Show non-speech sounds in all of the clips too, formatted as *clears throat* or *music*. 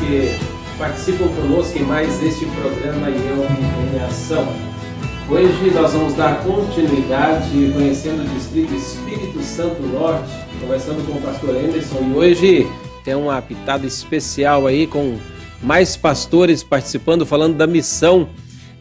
que participam conosco em mais este programa Eu em Ação. Hoje nós vamos dar continuidade conhecendo o Distrito Espírito Santo Norte, conversando com o pastor Anderson e hoje tem uma pitada especial aí com mais pastores participando, falando da missão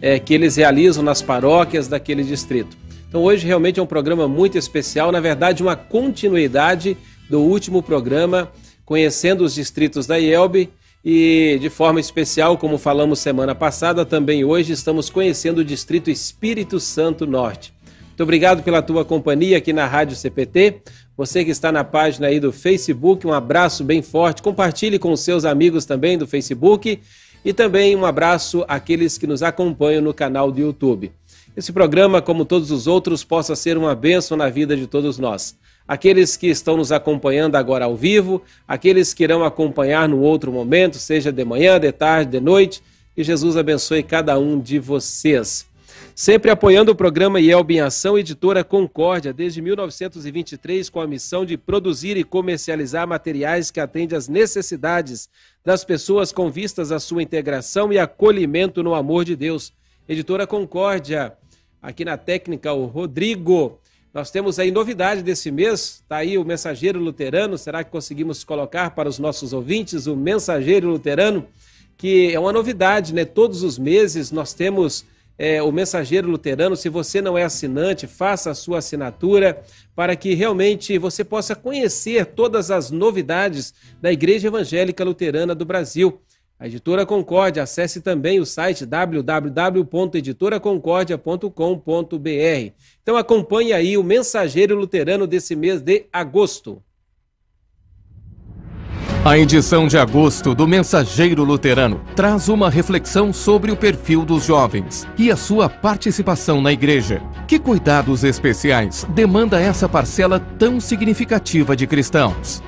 é, que eles realizam nas paróquias daquele distrito. Então hoje realmente é um programa muito especial, na verdade uma continuidade do último programa conhecendo os distritos da IELB e de forma especial, como falamos semana passada, também hoje estamos conhecendo o distrito Espírito Santo Norte. Muito obrigado pela tua companhia aqui na Rádio CPT. Você que está na página aí do Facebook, um abraço bem forte. Compartilhe com seus amigos também do Facebook e também um abraço àqueles que nos acompanham no canal do YouTube. Esse programa, como todos os outros, possa ser uma bênção na vida de todos nós aqueles que estão nos acompanhando agora ao vivo, aqueles que irão acompanhar no outro momento, seja de manhã, de tarde, de noite. Que Jesus abençoe cada um de vocês. Sempre apoiando o programa IELB em Ação, editora Concórdia, desde 1923, com a missão de produzir e comercializar materiais que atendem às necessidades das pessoas com vistas à sua integração e acolhimento no amor de Deus. Editora Concórdia, aqui na técnica, o Rodrigo. Nós temos aí novidade desse mês, está aí o Mensageiro Luterano, será que conseguimos colocar para os nossos ouvintes o Mensageiro Luterano, que é uma novidade, né? Todos os meses nós temos é, o Mensageiro Luterano. Se você não é assinante, faça a sua assinatura para que realmente você possa conhecer todas as novidades da Igreja Evangélica Luterana do Brasil. A Editora Concórdia, acesse também o site www.editoraconcordia.com.br. Então acompanhe aí o Mensageiro Luterano desse mês de agosto. A edição de agosto do Mensageiro Luterano traz uma reflexão sobre o perfil dos jovens e a sua participação na igreja. Que cuidados especiais demanda essa parcela tão significativa de cristãos?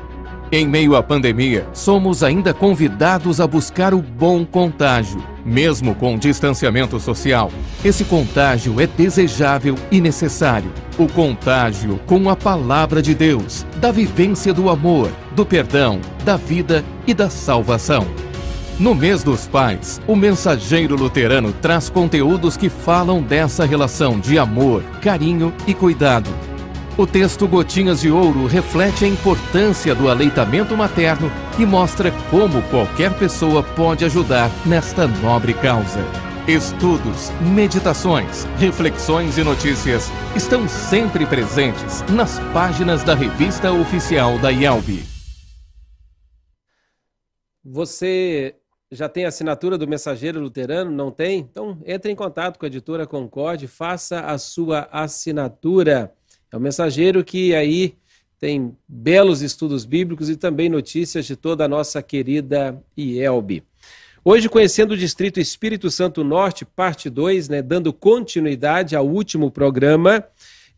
Em meio à pandemia, somos ainda convidados a buscar o bom contágio. Mesmo com distanciamento social, esse contágio é desejável e necessário. O contágio com a palavra de Deus, da vivência do amor, do perdão, da vida e da salvação. No mês dos pais, o mensageiro luterano traz conteúdos que falam dessa relação de amor, carinho e cuidado o texto Gotinhas de Ouro reflete a importância do aleitamento materno e mostra como qualquer pessoa pode ajudar nesta nobre causa. Estudos, meditações, reflexões e notícias estão sempre presentes nas páginas da revista oficial da IELB. Você já tem assinatura do Mensageiro Luterano? Não tem? Então entre em contato com a editora Concorde, faça a sua assinatura. É um mensageiro que aí tem belos estudos bíblicos e também notícias de toda a nossa querida IELB. Hoje, conhecendo o Distrito Espírito Santo Norte, parte 2, né, dando continuidade ao último programa,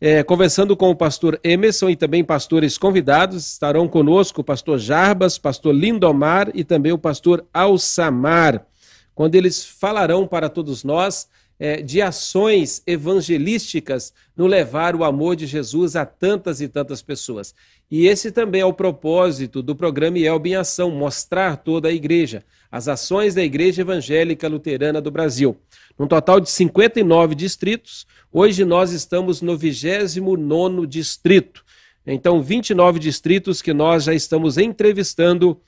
é, conversando com o pastor Emerson e também pastores convidados, estarão conosco o pastor Jarbas, pastor Lindomar e também o pastor Alçamar, quando eles falarão para todos nós é, de ações evangelísticas no levar o amor de Jesus a tantas e tantas pessoas. E esse também é o propósito do programa Elb em Ação, mostrar toda a igreja, as ações da Igreja Evangélica Luterana do Brasil. Num total de 59 distritos, hoje nós estamos no 29º distrito. Então, 29 distritos que nós já estamos entrevistando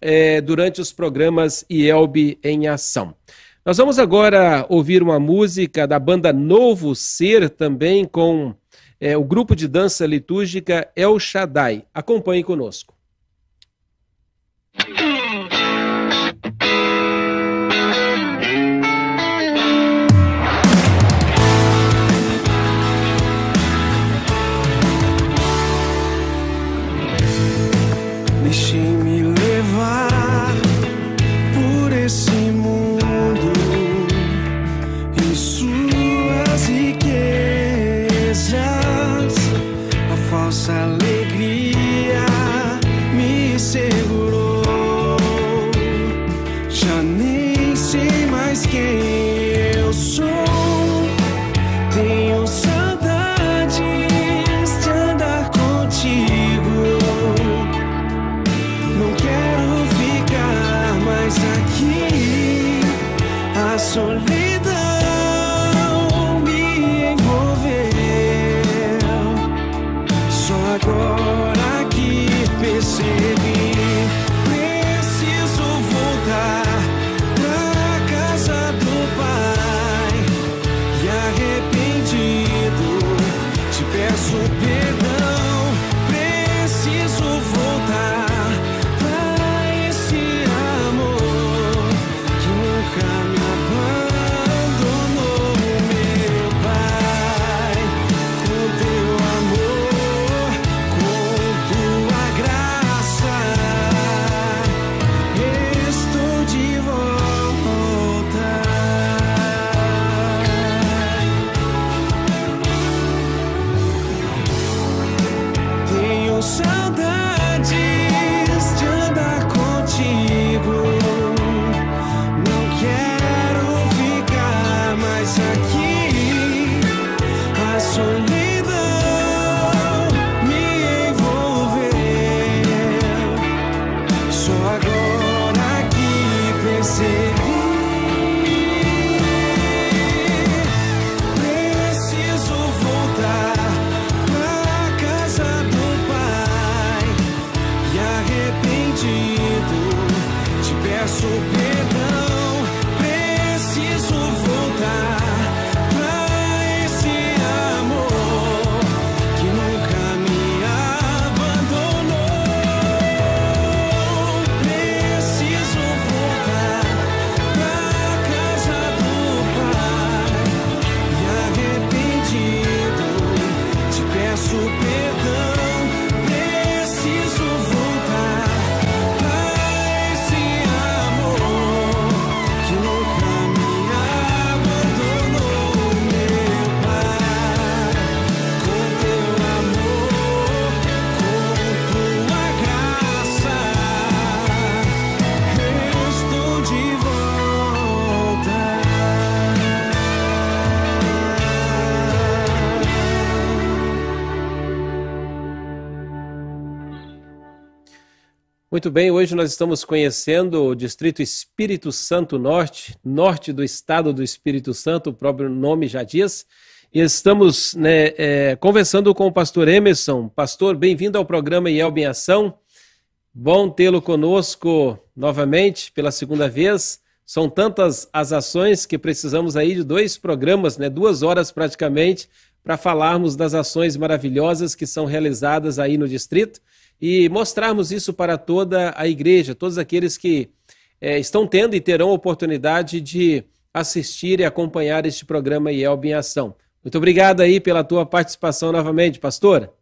é, durante os programas IELB em Ação. Nós vamos agora ouvir uma música da banda Novo Ser, também com é, o grupo de dança litúrgica El Shaddai. Acompanhe conosco. Muito bem, hoje nós estamos conhecendo o Distrito Espírito Santo Norte, norte do estado do Espírito Santo, o próprio nome já diz. E estamos né, é, conversando com o pastor Emerson. Pastor, bem-vindo ao programa IELB em Ação. Bom tê-lo conosco novamente pela segunda vez. São tantas as ações que precisamos aí de dois programas, né, duas horas praticamente, para falarmos das ações maravilhosas que são realizadas aí no distrito e mostrarmos isso para toda a igreja, todos aqueles que é, estão tendo e terão oportunidade de assistir e acompanhar este programa IELB em Ação. Muito obrigado aí pela tua participação novamente, pastor.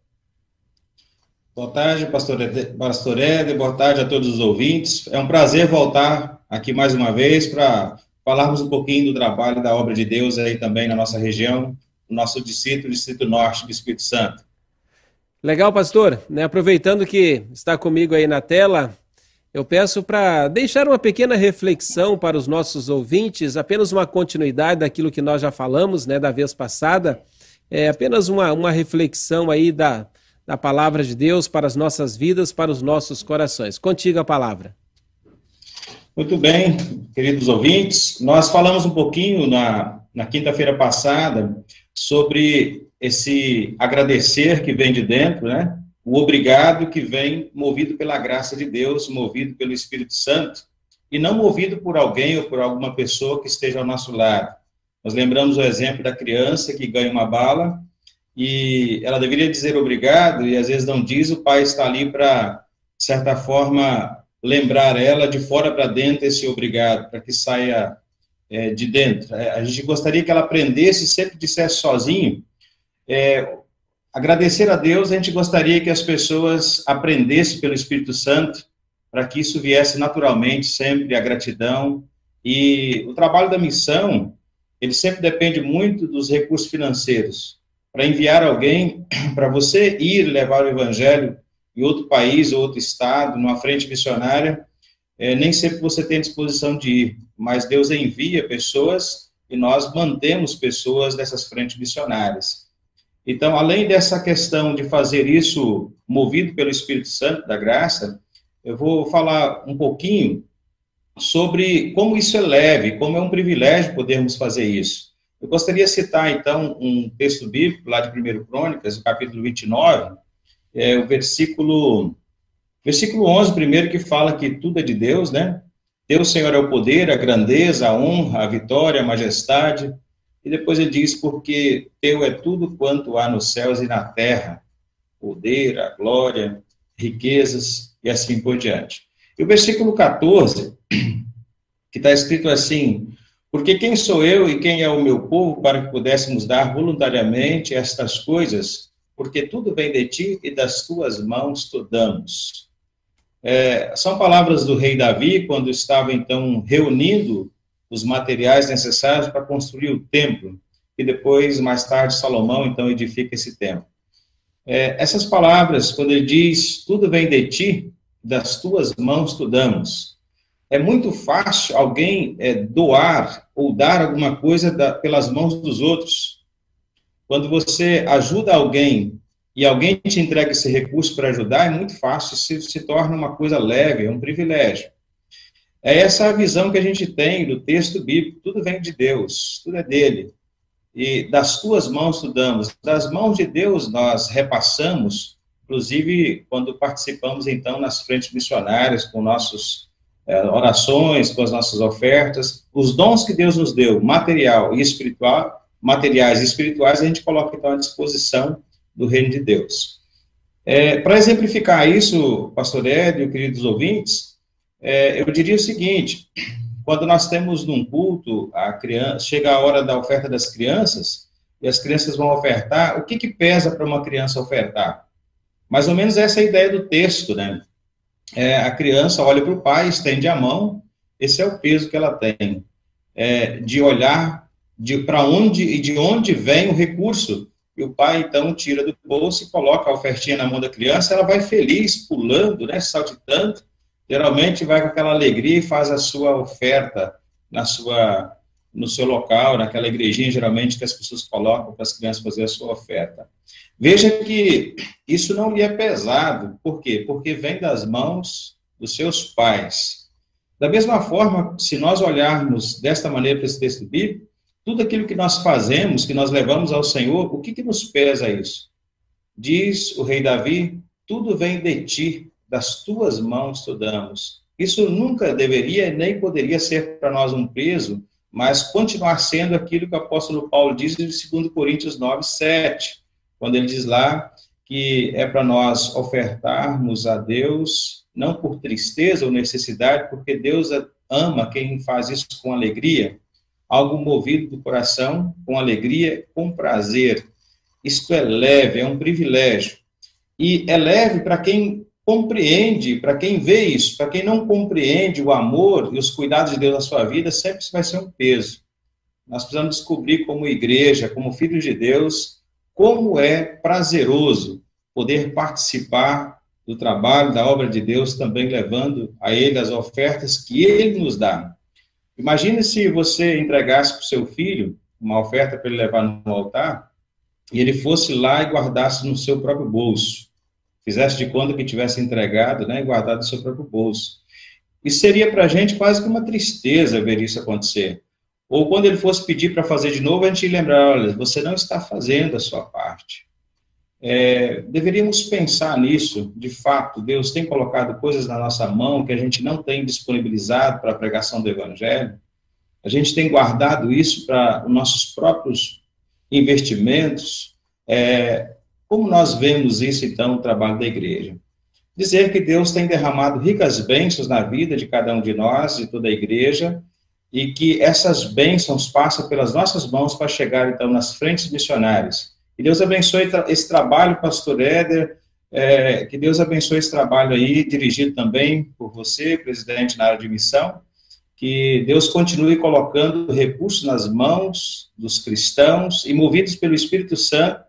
Boa tarde, pastor pastor boa tarde a todos os ouvintes. É um prazer voltar aqui mais uma vez para falarmos um pouquinho do trabalho da obra de Deus aí também na nossa região, no nosso distrito, Distrito Norte do Espírito Santo. Legal, pastor. Né, aproveitando que está comigo aí na tela, eu peço para deixar uma pequena reflexão para os nossos ouvintes, apenas uma continuidade daquilo que nós já falamos né, da vez passada, é apenas uma, uma reflexão aí da, da palavra de Deus para as nossas vidas, para os nossos corações. Contigo a palavra. Muito bem, queridos ouvintes, nós falamos um pouquinho na, na quinta-feira passada sobre esse agradecer que vem de dentro, né? O obrigado que vem movido pela graça de Deus, movido pelo Espírito Santo, e não movido por alguém ou por alguma pessoa que esteja ao nosso lado. Nós lembramos o exemplo da criança que ganha uma bala e ela deveria dizer obrigado e às vezes não diz, o pai está ali para, de certa forma, lembrar ela de fora para dentro esse obrigado, para que saia é, de dentro. É, a gente gostaria que ela aprendesse, sempre dissesse sozinho, é, agradecer a Deus, a gente gostaria que as pessoas aprendessem pelo Espírito Santo, para que isso viesse naturalmente, sempre a gratidão. E o trabalho da missão, ele sempre depende muito dos recursos financeiros. Para enviar alguém, *clears throat* para você ir levar o evangelho em outro país, outro estado, numa frente missionária, é, nem sempre você tem disposição de ir, mas Deus envia pessoas e nós mantemos pessoas dessas frentes missionárias. Então, além dessa questão de fazer isso movido pelo Espírito Santo da graça, eu vou falar um pouquinho sobre como isso é leve, como é um privilégio podermos fazer isso. Eu gostaria de citar, então, um texto bíblico lá de 1 Crônicas, capítulo 29, é, o versículo, versículo 11, primeiro, que fala que tudo é de Deus, né? Deus, Senhor, é o poder, a grandeza, a honra, a vitória, a majestade, e depois ele diz: Porque teu é tudo quanto há nos céus e na terra, poder, a glória, riquezas e assim por diante. E o versículo 14, *clears throat* que está escrito assim: Porque quem sou eu e quem é o meu povo para que pudéssemos dar voluntariamente estas coisas? Porque tudo vem de ti e das tuas mãos tu damos. É, são palavras do rei Davi, quando estava então reunindo os materiais necessários para construir o templo, e depois, mais tarde, Salomão, então, edifica esse templo. É, essas palavras, quando ele diz, tudo vem de ti, das tuas mãos tu damos, é muito fácil alguém é, doar ou dar alguma coisa da, pelas mãos dos outros. Quando você ajuda alguém e alguém te entrega esse recurso para ajudar, é muito fácil, isso se torna uma coisa leve, é um privilégio. É essa a visão que a gente tem do texto bíblico, tudo vem de Deus, tudo é dele. E das tuas mãos tu damos, das mãos de Deus nós repassamos, inclusive quando participamos então nas frentes missionárias com nossas é, orações, com as nossas ofertas, os dons que Deus nos deu, material e espiritual, materiais e espirituais, a gente coloca então à disposição do reino de Deus. É, Para exemplificar isso, pastor Édio, queridos ouvintes, é, eu diria o seguinte, quando nós temos num culto, a criança, chega a hora da oferta das crianças, e as crianças vão ofertar, o que, que pesa para uma criança ofertar? Mais ou menos essa é a ideia do texto, né? É, a criança olha para o pai, estende a mão, esse é o peso que ela tem, é, de olhar para onde e de onde vem o recurso. E o pai, então, tira do bolso e coloca a ofertinha na mão da criança, ela vai feliz, pulando, né, saltitando, geralmente vai com aquela alegria e faz a sua oferta na sua no seu local, naquela igrejinha, geralmente, que as pessoas colocam para as crianças fazer a sua oferta. Veja que isso não lhe é pesado. Por quê? Porque vem das mãos dos seus pais. Da mesma forma, se nós olharmos desta maneira para esse texto bíblico, tudo aquilo que nós fazemos, que nós levamos ao Senhor, o que, que nos pesa isso? Diz o rei Davi: tudo vem de ti, das tuas mãos damos. Isso nunca deveria nem poderia ser para nós um peso, mas continuar sendo aquilo que o apóstolo Paulo diz em 2 Coríntios 9, 7, quando ele diz lá que é para nós ofertarmos a Deus, não por tristeza ou necessidade, porque Deus ama quem faz isso com alegria algo movido do coração, com alegria, com prazer. Isto é leve, é um privilégio. E é leve para quem compreende, para quem vê isso, para quem não compreende o amor e os cuidados de Deus na sua vida, sempre vai ser um peso. Nós precisamos descobrir como igreja, como filhos de Deus, como é prazeroso poder participar do trabalho, da obra de Deus, também levando a Ele as ofertas que Ele nos dá. Imagine se você entregasse para o seu filho uma oferta para ele levar no altar e ele fosse lá e guardasse no seu próprio bolso. Fizesse de conta que tivesse entregado né, e guardado no seu próprio bolso. E seria para a gente quase que uma tristeza ver isso acontecer. Ou quando ele fosse pedir para fazer de novo, a gente lembrar, olha, você não está fazendo a sua parte. É, deveríamos pensar nisso, de fato, Deus tem colocado coisas na nossa mão que a gente não tem disponibilizado para a pregação do Evangelho, a gente tem guardado isso para os nossos próprios investimentos. É, como nós vemos isso, então, no trabalho da igreja? Dizer que Deus tem derramado ricas bênçãos na vida de cada um de nós, e toda a igreja, e que essas bênçãos passam pelas nossas mãos para chegar, então, nas frentes missionárias. Que Deus abençoe esse trabalho, pastor Éder, é, que Deus abençoe esse trabalho aí, dirigido também por você, presidente na área de missão, que Deus continue colocando recursos nas mãos dos cristãos e, movidos pelo Espírito Santo,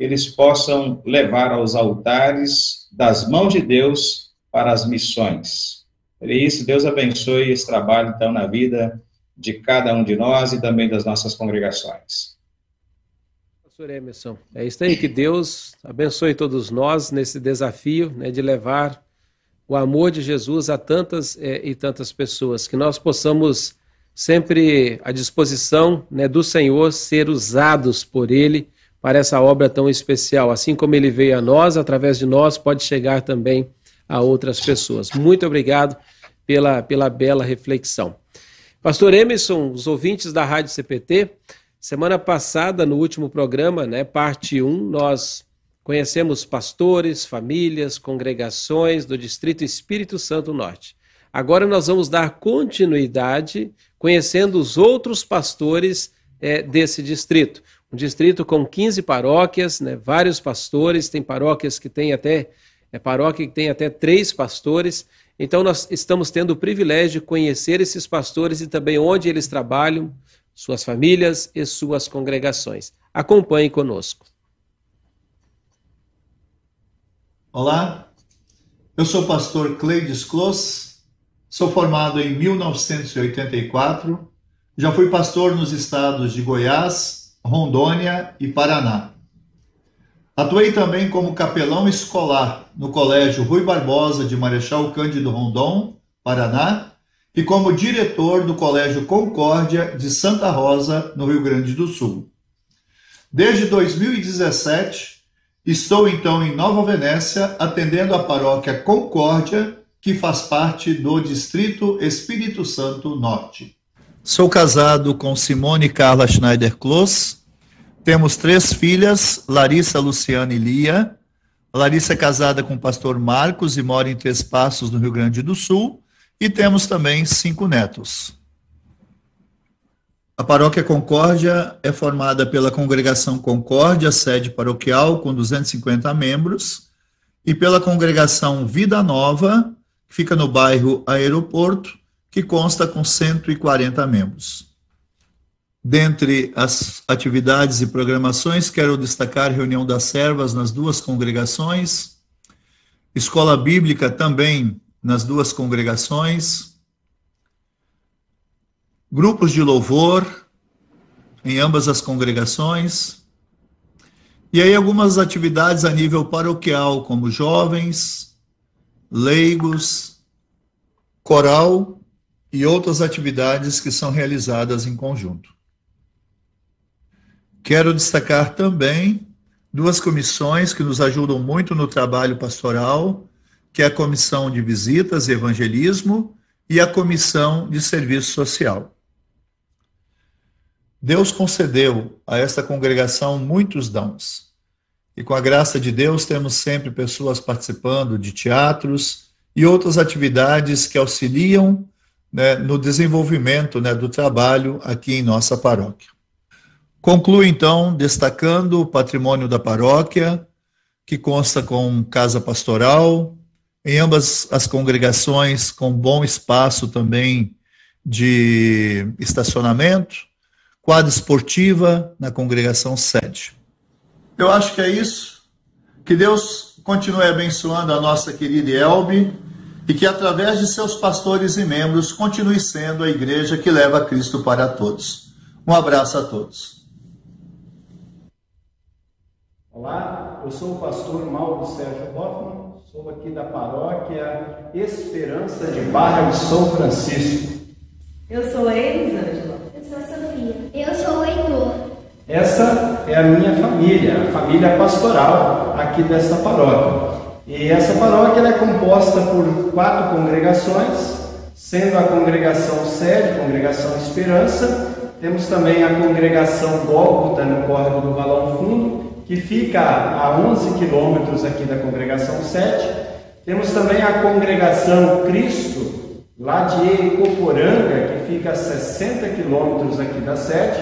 eles possam levar aos altares das mãos de Deus para as missões. É isso, Deus abençoe esse trabalho, então, na vida de cada um de nós e também das nossas congregações pastor Emerson. É isso aí, que Deus abençoe todos nós nesse desafio né, de levar o amor de Jesus a tantas é, e tantas pessoas, que nós possamos sempre à disposição né, do Senhor ser usados por Ele para essa obra tão especial. Assim como Ele veio a nós, através de nós, pode chegar também a outras pessoas. Muito obrigado pela, pela bela reflexão. Pastor Emerson, os ouvintes da Rádio CPT, Semana passada, no último programa, né, parte 1, nós conhecemos pastores, famílias, congregações do Distrito Espírito Santo Norte. Agora nós vamos dar continuidade conhecendo os outros pastores é, desse distrito. Um distrito com 15 paróquias, né, vários pastores, tem paróquias que tem até é paróquia que tem até três pastores. Então nós estamos tendo o privilégio de conhecer esses pastores e também onde eles trabalham, suas famílias e suas congregações. Acompanhe conosco. Olá, eu sou o pastor Cleides Clos, sou formado em 1984, já fui pastor nos estados de Goiás, Rondônia e Paraná. Atuei também como capelão escolar no Colégio Rui Barbosa de Marechal Cândido Rondon, Paraná, e como diretor do Colégio Concórdia de Santa Rosa, no Rio Grande do Sul. Desde 2017, estou então em Nova Venécia, atendendo a paróquia Concórdia, que faz parte do Distrito Espírito Santo Norte. Sou casado com Simone Carla Schneider Kloss. Temos três filhas, Larissa, Luciana e Lia. Larissa é casada com o pastor Marcos e mora em Três Passos, no Rio Grande do Sul. E temos também cinco netos. A paróquia Concórdia é formada pela congregação Concórdia, sede paroquial, com 250 membros, e pela congregação Vida Nova, que fica no bairro Aeroporto, que consta com 140 membros. Dentre as atividades e programações, quero destacar reunião das servas nas duas congregações, escola bíblica também nas duas congregações, grupos de louvor em ambas as congregações, e aí algumas atividades a nível paroquial, como jovens, leigos, coral e outras atividades que são realizadas em conjunto. Quero destacar também duas comissões que nos ajudam muito no trabalho pastoral, que é a Comissão de Visitas e Evangelismo e a Comissão de Serviço Social. Deus concedeu a esta congregação muitos dons. E com a graça de Deus, temos sempre pessoas participando de teatros e outras atividades que auxiliam né, no desenvolvimento né, do trabalho aqui em nossa paróquia. Concluo, então, destacando o patrimônio da paróquia, que consta com casa pastoral, em ambas as congregações, com bom espaço também de estacionamento, quadra esportiva na congregação sede. Eu acho que é isso. Que Deus continue abençoando a nossa querida Elbe e que através de seus pastores e membros continue sendo a igreja que leva Cristo para todos. Um abraço a todos. Olá, eu sou o pastor Mauro Sérgio Hoffman, sou aqui da paróquia Esperança de Barra de São Francisco. Eu sou a Elisângela. Eu sou a Sofia. Eu sou o Heitor. Essa é a minha família, a família pastoral aqui dessa paróquia. E essa paróquia é composta por quatro congregações, sendo a congregação sede, congregação Esperança, temos também a congregação Gólgota no córrego do Valão Fundo, que fica a 11 quilômetros aqui da congregação sede. Temos também a congregação Cristo, lá de Ecoporanga, que fica a 60 quilômetros aqui da sede,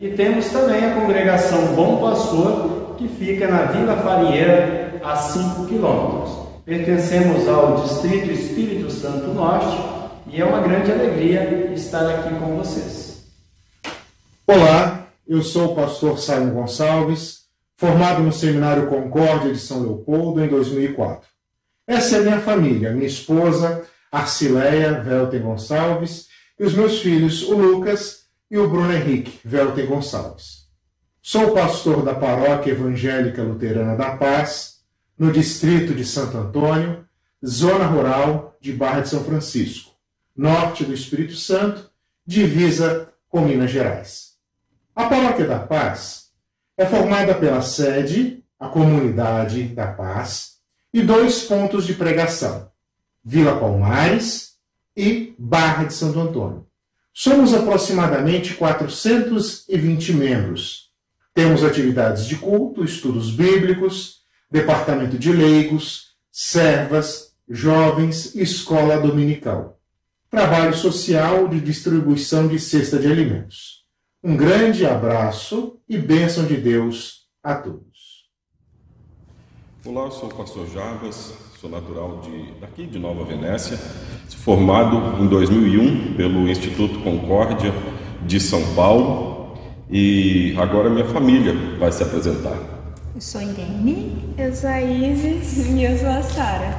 e temos também a congregação Bom Pastor, que fica na Vila Farinheira, a 5 quilômetros. Pertencemos ao Distrito Espírito Santo Norte e é uma grande alegria estar aqui com vocês. Olá, eu sou o pastor Simon Gonçalves, formado no Seminário Concórdia de São Leopoldo em 2004. Essa é minha família, minha esposa, Arcileia Velten Gonçalves, e os meus filhos, o Lucas e o Bruno Henrique Velten Gonçalves. Sou pastor da Paróquia Evangélica Luterana da Paz, no distrito de Santo Antônio, zona rural de Barra de São Francisco, norte do Espírito Santo, divisa com Minas Gerais. A Paróquia da Paz é formada pela sede, a Comunidade da Paz, e dois pontos de pregação, Vila Palmares e Barra de Santo Antônio. Somos aproximadamente 420 membros. Temos atividades de culto, estudos bíblicos, departamento de leigos, servas, jovens escola dominical. Trabalho social de distribuição de cesta de alimentos. Um grande abraço e bênção de Deus a todos. Olá, eu sou o pastor Jarbas, sou natural de, daqui de Nova Venécia, formado em 2001 pelo Instituto Concórdia de São Paulo e agora minha família vai se apresentar. Eu sou a Irene. Eu sou a Isis. *laughs* E eu sou a Sara.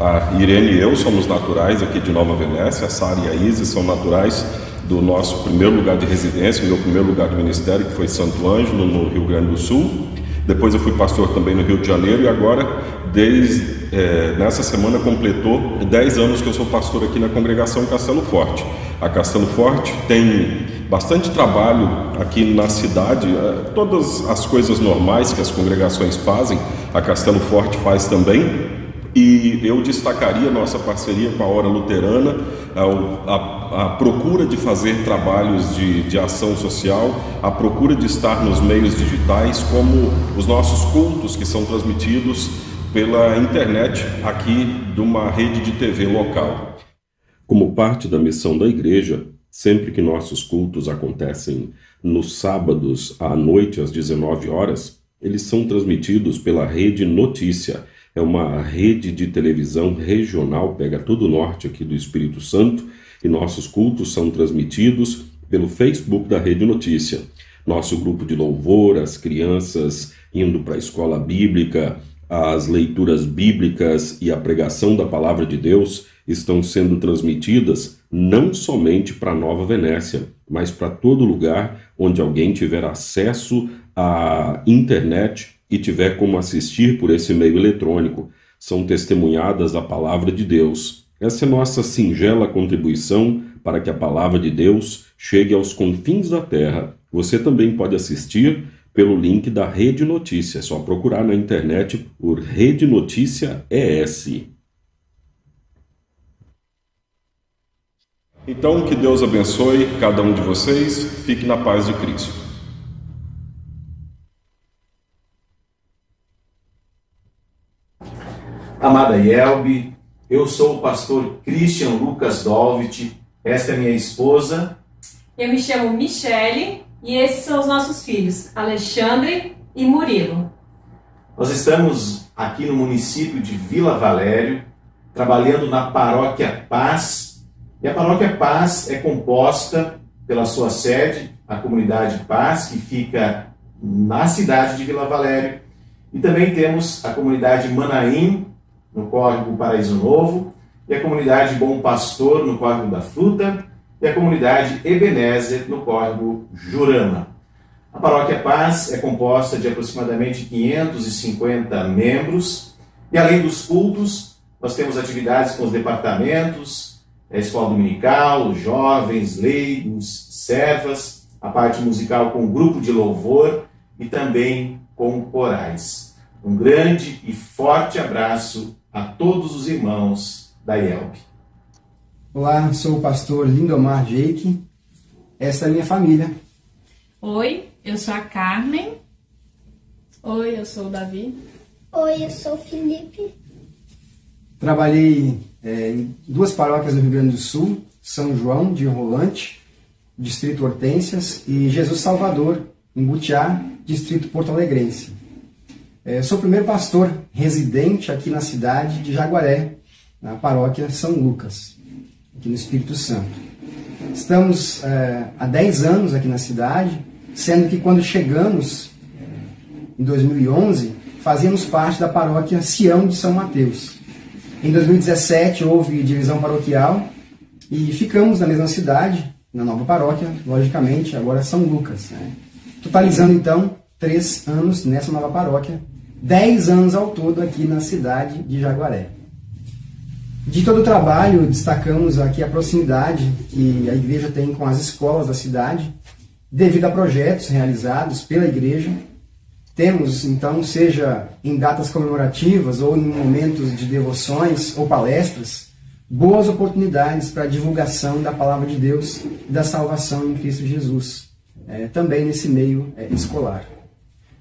A Irene e eu somos naturais aqui de Nova Venécia, a Sara e a Isis são naturais do nosso primeiro lugar de residência, meu primeiro lugar de ministério, que foi Santo Ângelo, no Rio Grande do Sul. Depois eu fui pastor também no Rio de Janeiro e agora, desde é, nessa semana, completou 10 anos que eu sou pastor aqui na congregação Castelo Forte. A Castelo Forte tem bastante trabalho aqui na cidade, é, todas as coisas normais que as congregações fazem, a Castelo Forte faz também. E eu destacaria nossa parceria com a Hora Luterana, a, a, a procura de fazer trabalhos de, de ação social, a procura de estar nos meios digitais, como os nossos cultos que são transmitidos pela internet aqui de uma rede de TV local. Como parte da missão da igreja, sempre que nossos cultos acontecem nos sábados à noite às 19 horas, eles são transmitidos pela Rede Notícia é uma rede de televisão regional, pega todo o norte aqui do Espírito Santo, e nossos cultos são transmitidos pelo Facebook da Rede Notícia. Nosso grupo de louvor, as crianças indo para a escola bíblica, as leituras bíblicas e a pregação da palavra de Deus estão sendo transmitidas não somente para Nova Venécia, mas para todo lugar onde alguém tiver acesso à internet e tiver como assistir por esse meio eletrônico, são testemunhadas a palavra de Deus. Essa é nossa singela contribuição para que a palavra de Deus chegue aos confins da terra. Você também pode assistir pelo link da Rede Notícia. É só procurar na internet por Rede Notícia ES. Então, que Deus abençoe cada um de vocês. Fique na paz de Cristo. Amada Yelbe, eu sou o pastor Christian Lucas Dolvit, esta é minha esposa. Eu me chamo Michele e esses são os nossos filhos, Alexandre e Murilo. Nós estamos aqui no município de Vila Valério, trabalhando na Paróquia Paz. E a Paróquia Paz é composta pela sua sede, a Comunidade Paz, que fica na cidade de Vila Valério. E também temos a comunidade Manaim, no Córrego Paraíso Novo, e a comunidade Bom Pastor, no Córrego da Fruta, e a comunidade Ebenezer, no Córrego Jurama. A Paróquia Paz é composta de aproximadamente 550 membros, e além dos cultos, nós temos atividades com os departamentos, a escola dominical, jovens, leigos, servas, a parte musical com grupo de louvor e também com corais. Um grande e forte abraço a todos os irmãos da IELP. Olá, sou o pastor Lindomar Jake. Esta é a minha família. Oi, eu sou a Carmen. Oi, eu sou o Davi. Oi, eu sou o Felipe. Trabalhei é, em duas paróquias do Rio Grande do Sul, São João de Rolante, Distrito Hortências, e Jesus Salvador, em Butiá, Distrito Porto Alegrense. É, sou o primeiro pastor residente aqui na cidade de Jaguaré, na paróquia São Lucas, aqui no Espírito Santo. Estamos é, há 10 anos aqui na cidade, sendo que quando chegamos, em 2011, fazíamos parte da paróquia Sião de São Mateus. Em 2017 houve divisão paroquial e ficamos na mesma cidade, na nova paróquia, logicamente, agora São Lucas. Né? Totalizando então três anos nessa nova paróquia 10 anos ao todo aqui na cidade de Jaguaré. De todo o trabalho, destacamos aqui a proximidade que a igreja tem com as escolas da cidade, devido a projetos realizados pela igreja. Temos, então, seja em datas comemorativas ou em momentos de devoções ou palestras, boas oportunidades para a divulgação da palavra de Deus e da salvação em Cristo Jesus, é, também nesse meio é, escolar.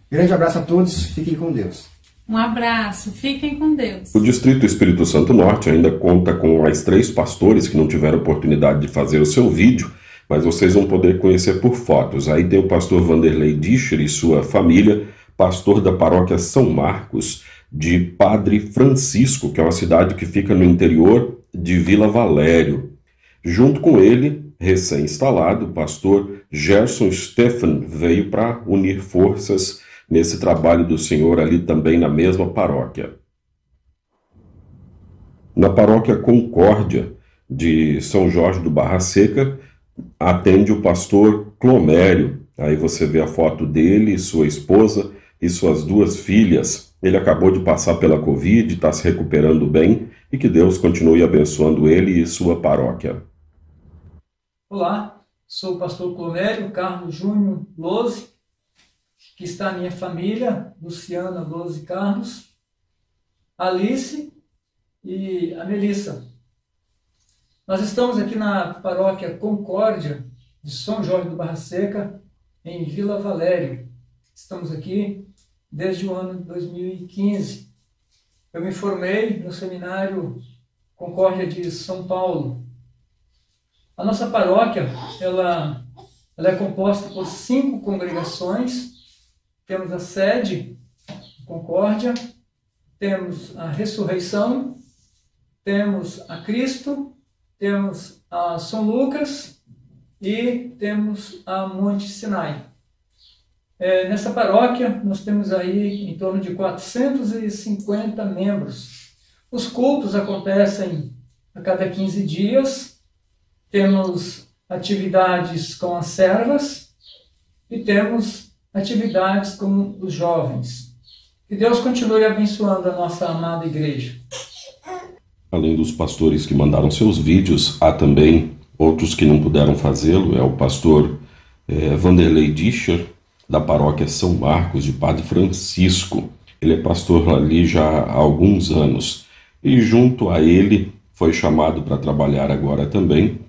Grande abraço a todos, fiquem com Deus. Um abraço, fiquem com Deus. O Distrito Espírito Santo Norte ainda conta com mais três pastores que não tiveram oportunidade de fazer o seu vídeo, mas vocês vão poder conhecer por fotos. Aí tem o pastor Vanderlei Discher e sua família, pastor da paróquia São Marcos, de Padre Francisco, que é uma cidade que fica no interior de Vila Valério. Junto com ele, recém-instalado, o pastor Gerson Stephan veio para unir forças nesse trabalho do Senhor ali também na mesma paróquia. Na paróquia Concórdia de São Jorge do Barra Seca, atende o pastor Clomério. Aí você vê a foto dele, sua esposa e suas duas filhas. Ele acabou de passar pela Covid, está se recuperando bem e que Deus continue abençoando ele e sua paróquia. Olá, sou o pastor Clomério Carlos Júnior Lose, que está a minha família, Luciana Lose Carlos, Alice e a Melissa. Nós estamos aqui na paróquia Concórdia de São Jorge do Barra Seca, em Vila Valério. Estamos aqui desde o ano de 2015. Eu me formei no seminário Concórdia de São Paulo. A nossa paróquia, ela, ela é composta por cinco congregações. Temos a sede, Concórdia, temos a ressurreição, temos a Cristo, temos a São Lucas. E temos a Monte Sinai. É, nessa paróquia, nós temos aí em torno de 450 membros. Os cultos acontecem a cada 15 dias, temos atividades com as servas. E temos atividades com os jovens. Que Deus continue abençoando a nossa amada igreja. Além dos pastores que mandaram seus vídeos, há também outros que não puderam fazê-lo. É o pastor é, Vanderlei Discher, da paróquia São Marcos, de Padre Francisco. Ele é pastor ali já há alguns anos. E junto a ele foi chamado para trabalhar agora também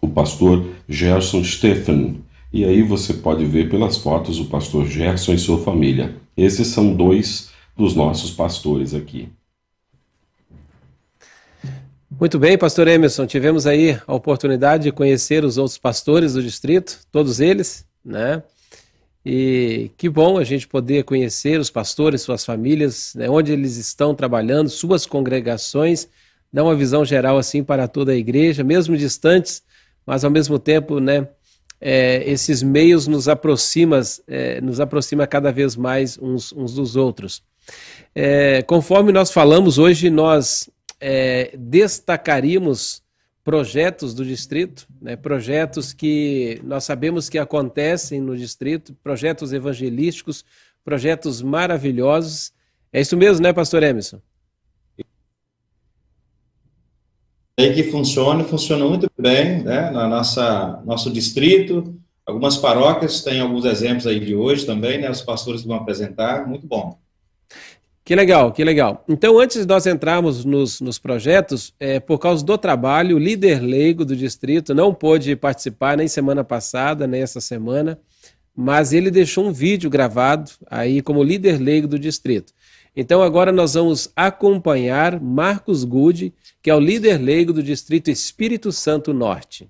o pastor Gerson Stephen. E aí você pode ver pelas fotos o pastor Gerson e sua família. Esses são dois dos nossos pastores aqui. Muito bem, pastor Emerson, tivemos aí a oportunidade de conhecer os outros pastores do distrito, todos eles, né? E que bom a gente poder conhecer os pastores, suas famílias, né, onde eles estão trabalhando, suas congregações, dar uma visão geral assim para toda a igreja, mesmo distantes, mas ao mesmo tempo, né, é, esses meios nos aproxima, é, nos aproxima cada vez mais uns, uns dos outros. É, conforme nós falamos hoje, nós é, destacaríamos projetos do distrito, né, projetos que nós sabemos que acontecem no distrito, projetos evangelísticos, projetos maravilhosos. É isso mesmo, né, pastor Emerson? É que funciona, funciona muito bem, né, na nossa nosso distrito, algumas paróquias, tem alguns exemplos aí de hoje também, né, os pastores vão apresentar, muito bom. Que legal, que legal. Então, antes de nós entrarmos nos, nos projetos, é, por causa do trabalho, o líder leigo do distrito não pôde participar nem semana passada, nem essa semana, mas ele deixou um vídeo gravado aí como líder leigo do distrito. Então, agora nós vamos acompanhar Marcos Good, que é o líder leigo do distrito Espírito Santo Norte.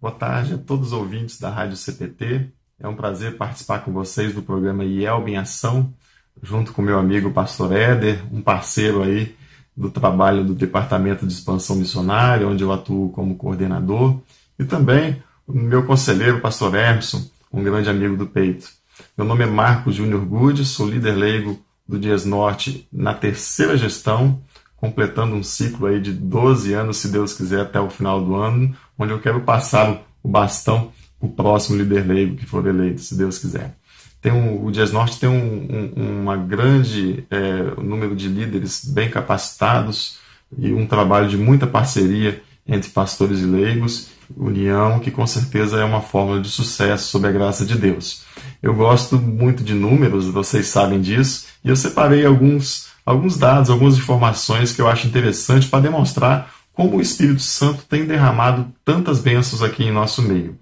Boa tarde a todos os ouvintes da Rádio CPT. É um prazer participar com vocês do programa IELB em Ação, junto com meu amigo Pastor Éder, um parceiro aí do trabalho do Departamento de Expansão Missionária, onde eu atuo como coordenador, e também o meu conselheiro, Pastor Emerson, um grande amigo do peito. Meu nome é Marcos Júnior Good, sou líder leigo do Dias Norte na terceira gestão, completando um ciclo aí de 12 anos, se Deus quiser, até o final do ano, onde eu quero passar o bastão o próximo líder leigo que for eleito, se Deus quiser. Tem um, o Dias Norte tem um, um uma grande é, número de líderes bem capacitados e um trabalho de muita parceria entre pastores e leigos, união que com certeza é uma fórmula de sucesso sob a graça de Deus. Eu gosto muito de números, vocês sabem disso, e eu separei alguns, alguns dados, algumas informações que eu acho interessante para demonstrar como o Espírito Santo tem derramado tantas bênçãos aqui em nosso meio.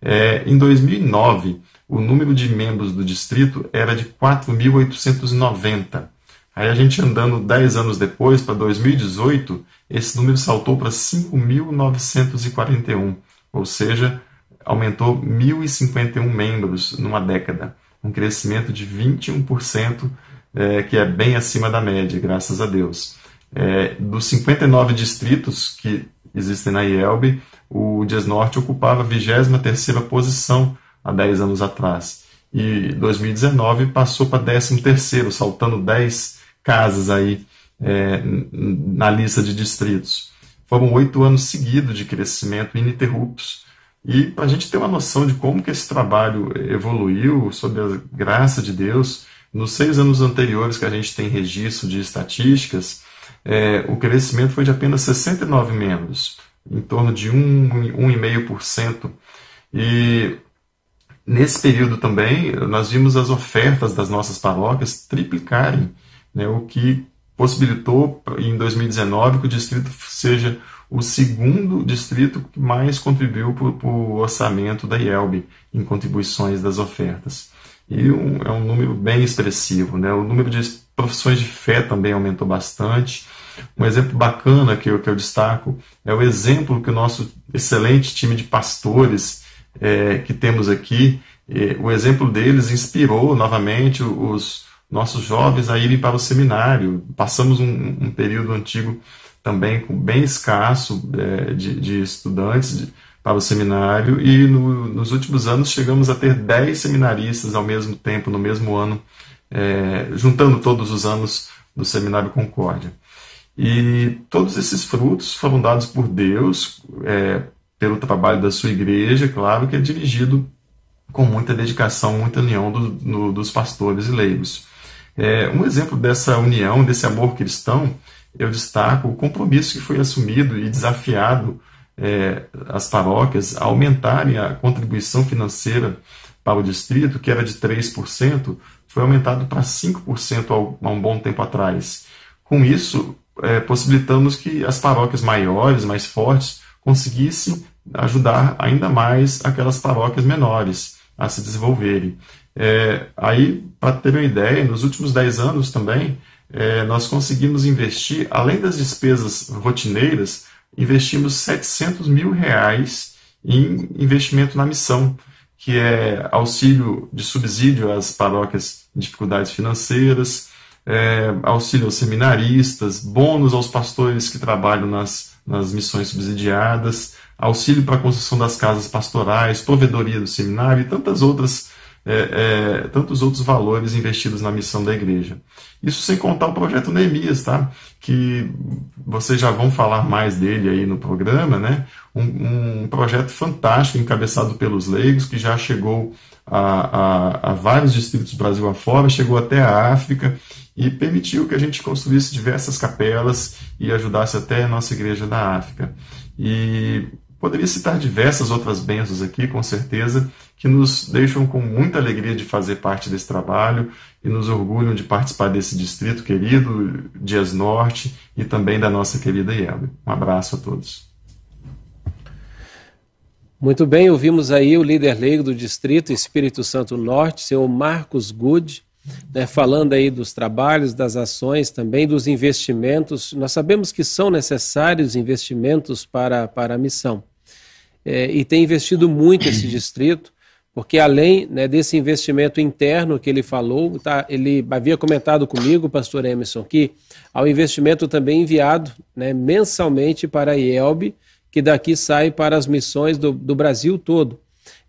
É, em 2009, o número de membros do distrito era de 4.890. Aí a gente andando 10 anos depois, para 2018, esse número saltou para 5.941, ou seja, aumentou 1.051 membros numa década, um crescimento de 21%, é, que é bem acima da média, graças a Deus. É, dos 59 distritos que existem na IELB, o Dias Norte ocupava a 23 posição há 10 anos atrás. E 2019 passou para 13 saltando 10 casas aí é, na lista de distritos. foram oito anos seguidos de crescimento ininterruptos. E para a gente ter uma noção de como que esse trabalho evoluiu, sob a graça de Deus, nos seis anos anteriores que a gente tem registro de estatísticas, é, o crescimento foi de apenas 69 membros, em torno de 1,5%. E nesse período também, nós vimos as ofertas das nossas paróquias triplicarem, né, o que possibilitou em 2019 que o distrito seja o segundo distrito que mais contribuiu para o orçamento da IELB em contribuições das ofertas. E um, é um número bem expressivo. Né? O número de profissões de fé também aumentou bastante. Um exemplo bacana que eu, que eu destaco é o exemplo que o nosso excelente time de pastores é, que temos aqui, é, o exemplo deles inspirou novamente os nossos jovens a irem para o seminário. Passamos um, um período antigo também com bem escasso é, de, de, estudantes de, para o seminário e no, nos últimos anos chegamos a ter 10 seminaristas ao mesmo tempo, no mesmo ano, é, juntando todos os anos do Seminário Concórdia. E todos esses frutos foram dados por Deus, é, pelo trabalho da sua igreja, claro que é dirigido com muita dedicação, muita união do, no, dos pastores e leigos. É, um exemplo dessa união, desse amor cristão, eu destaco o compromisso que foi assumido e desafiado é, as paróquias a aumentarem a contribuição financeira para o distrito, que era de 3%, foi aumentado para 5% há um bom tempo atrás. Com isso, é, possibilitamos que as paróquias maiores, mais fortes, conseguissem ajudar ainda mais aquelas paróquias menores a se desenvolverem. É, aí, para ter uma ideia, nos últimos 10 anos também, é, nós conseguimos investir, além das despesas rotineiras, investimos 700 mil reais em investimento na missão, que é auxílio de subsídio às paróquias em dificuldades financeiras, é, auxílio aos seminaristas, bônus aos pastores que trabalham nas, nas missões subsidiadas, auxílio para a construção das casas pastorais, provedoria do seminário e tantas outras é, é, tantos outros valores investidos na missão da igreja. Isso sem contar o projeto Neemias, tá? Que vocês já vão falar mais dele aí no programa, né? Um, um projeto fantástico encabeçado pelos leigos que já chegou a, a, a vários distritos do Brasil afora, chegou até a África e permitiu que a gente construísse diversas capelas e ajudasse até a nossa igreja da África. E Poderia citar diversas outras bênçãos aqui, com certeza, que nos deixam com muita alegria de fazer parte desse trabalho e nos orgulham de participar desse distrito querido, Dias Norte, e também da nossa querida Ielbe. Um abraço a todos. Muito bem, ouvimos aí o líder leigo do Distrito Espírito Santo Norte, senhor Marcos Good, né, falando aí dos trabalhos, das ações, também dos investimentos. Nós sabemos que são necessários investimentos para, para a missão. É, e tem investido muito esse distrito, porque além né, desse investimento interno que ele falou, tá, ele havia comentado comigo, pastor Emerson, que há um investimento também enviado né, mensalmente para a IELB, que daqui sai para as missões do, do Brasil todo.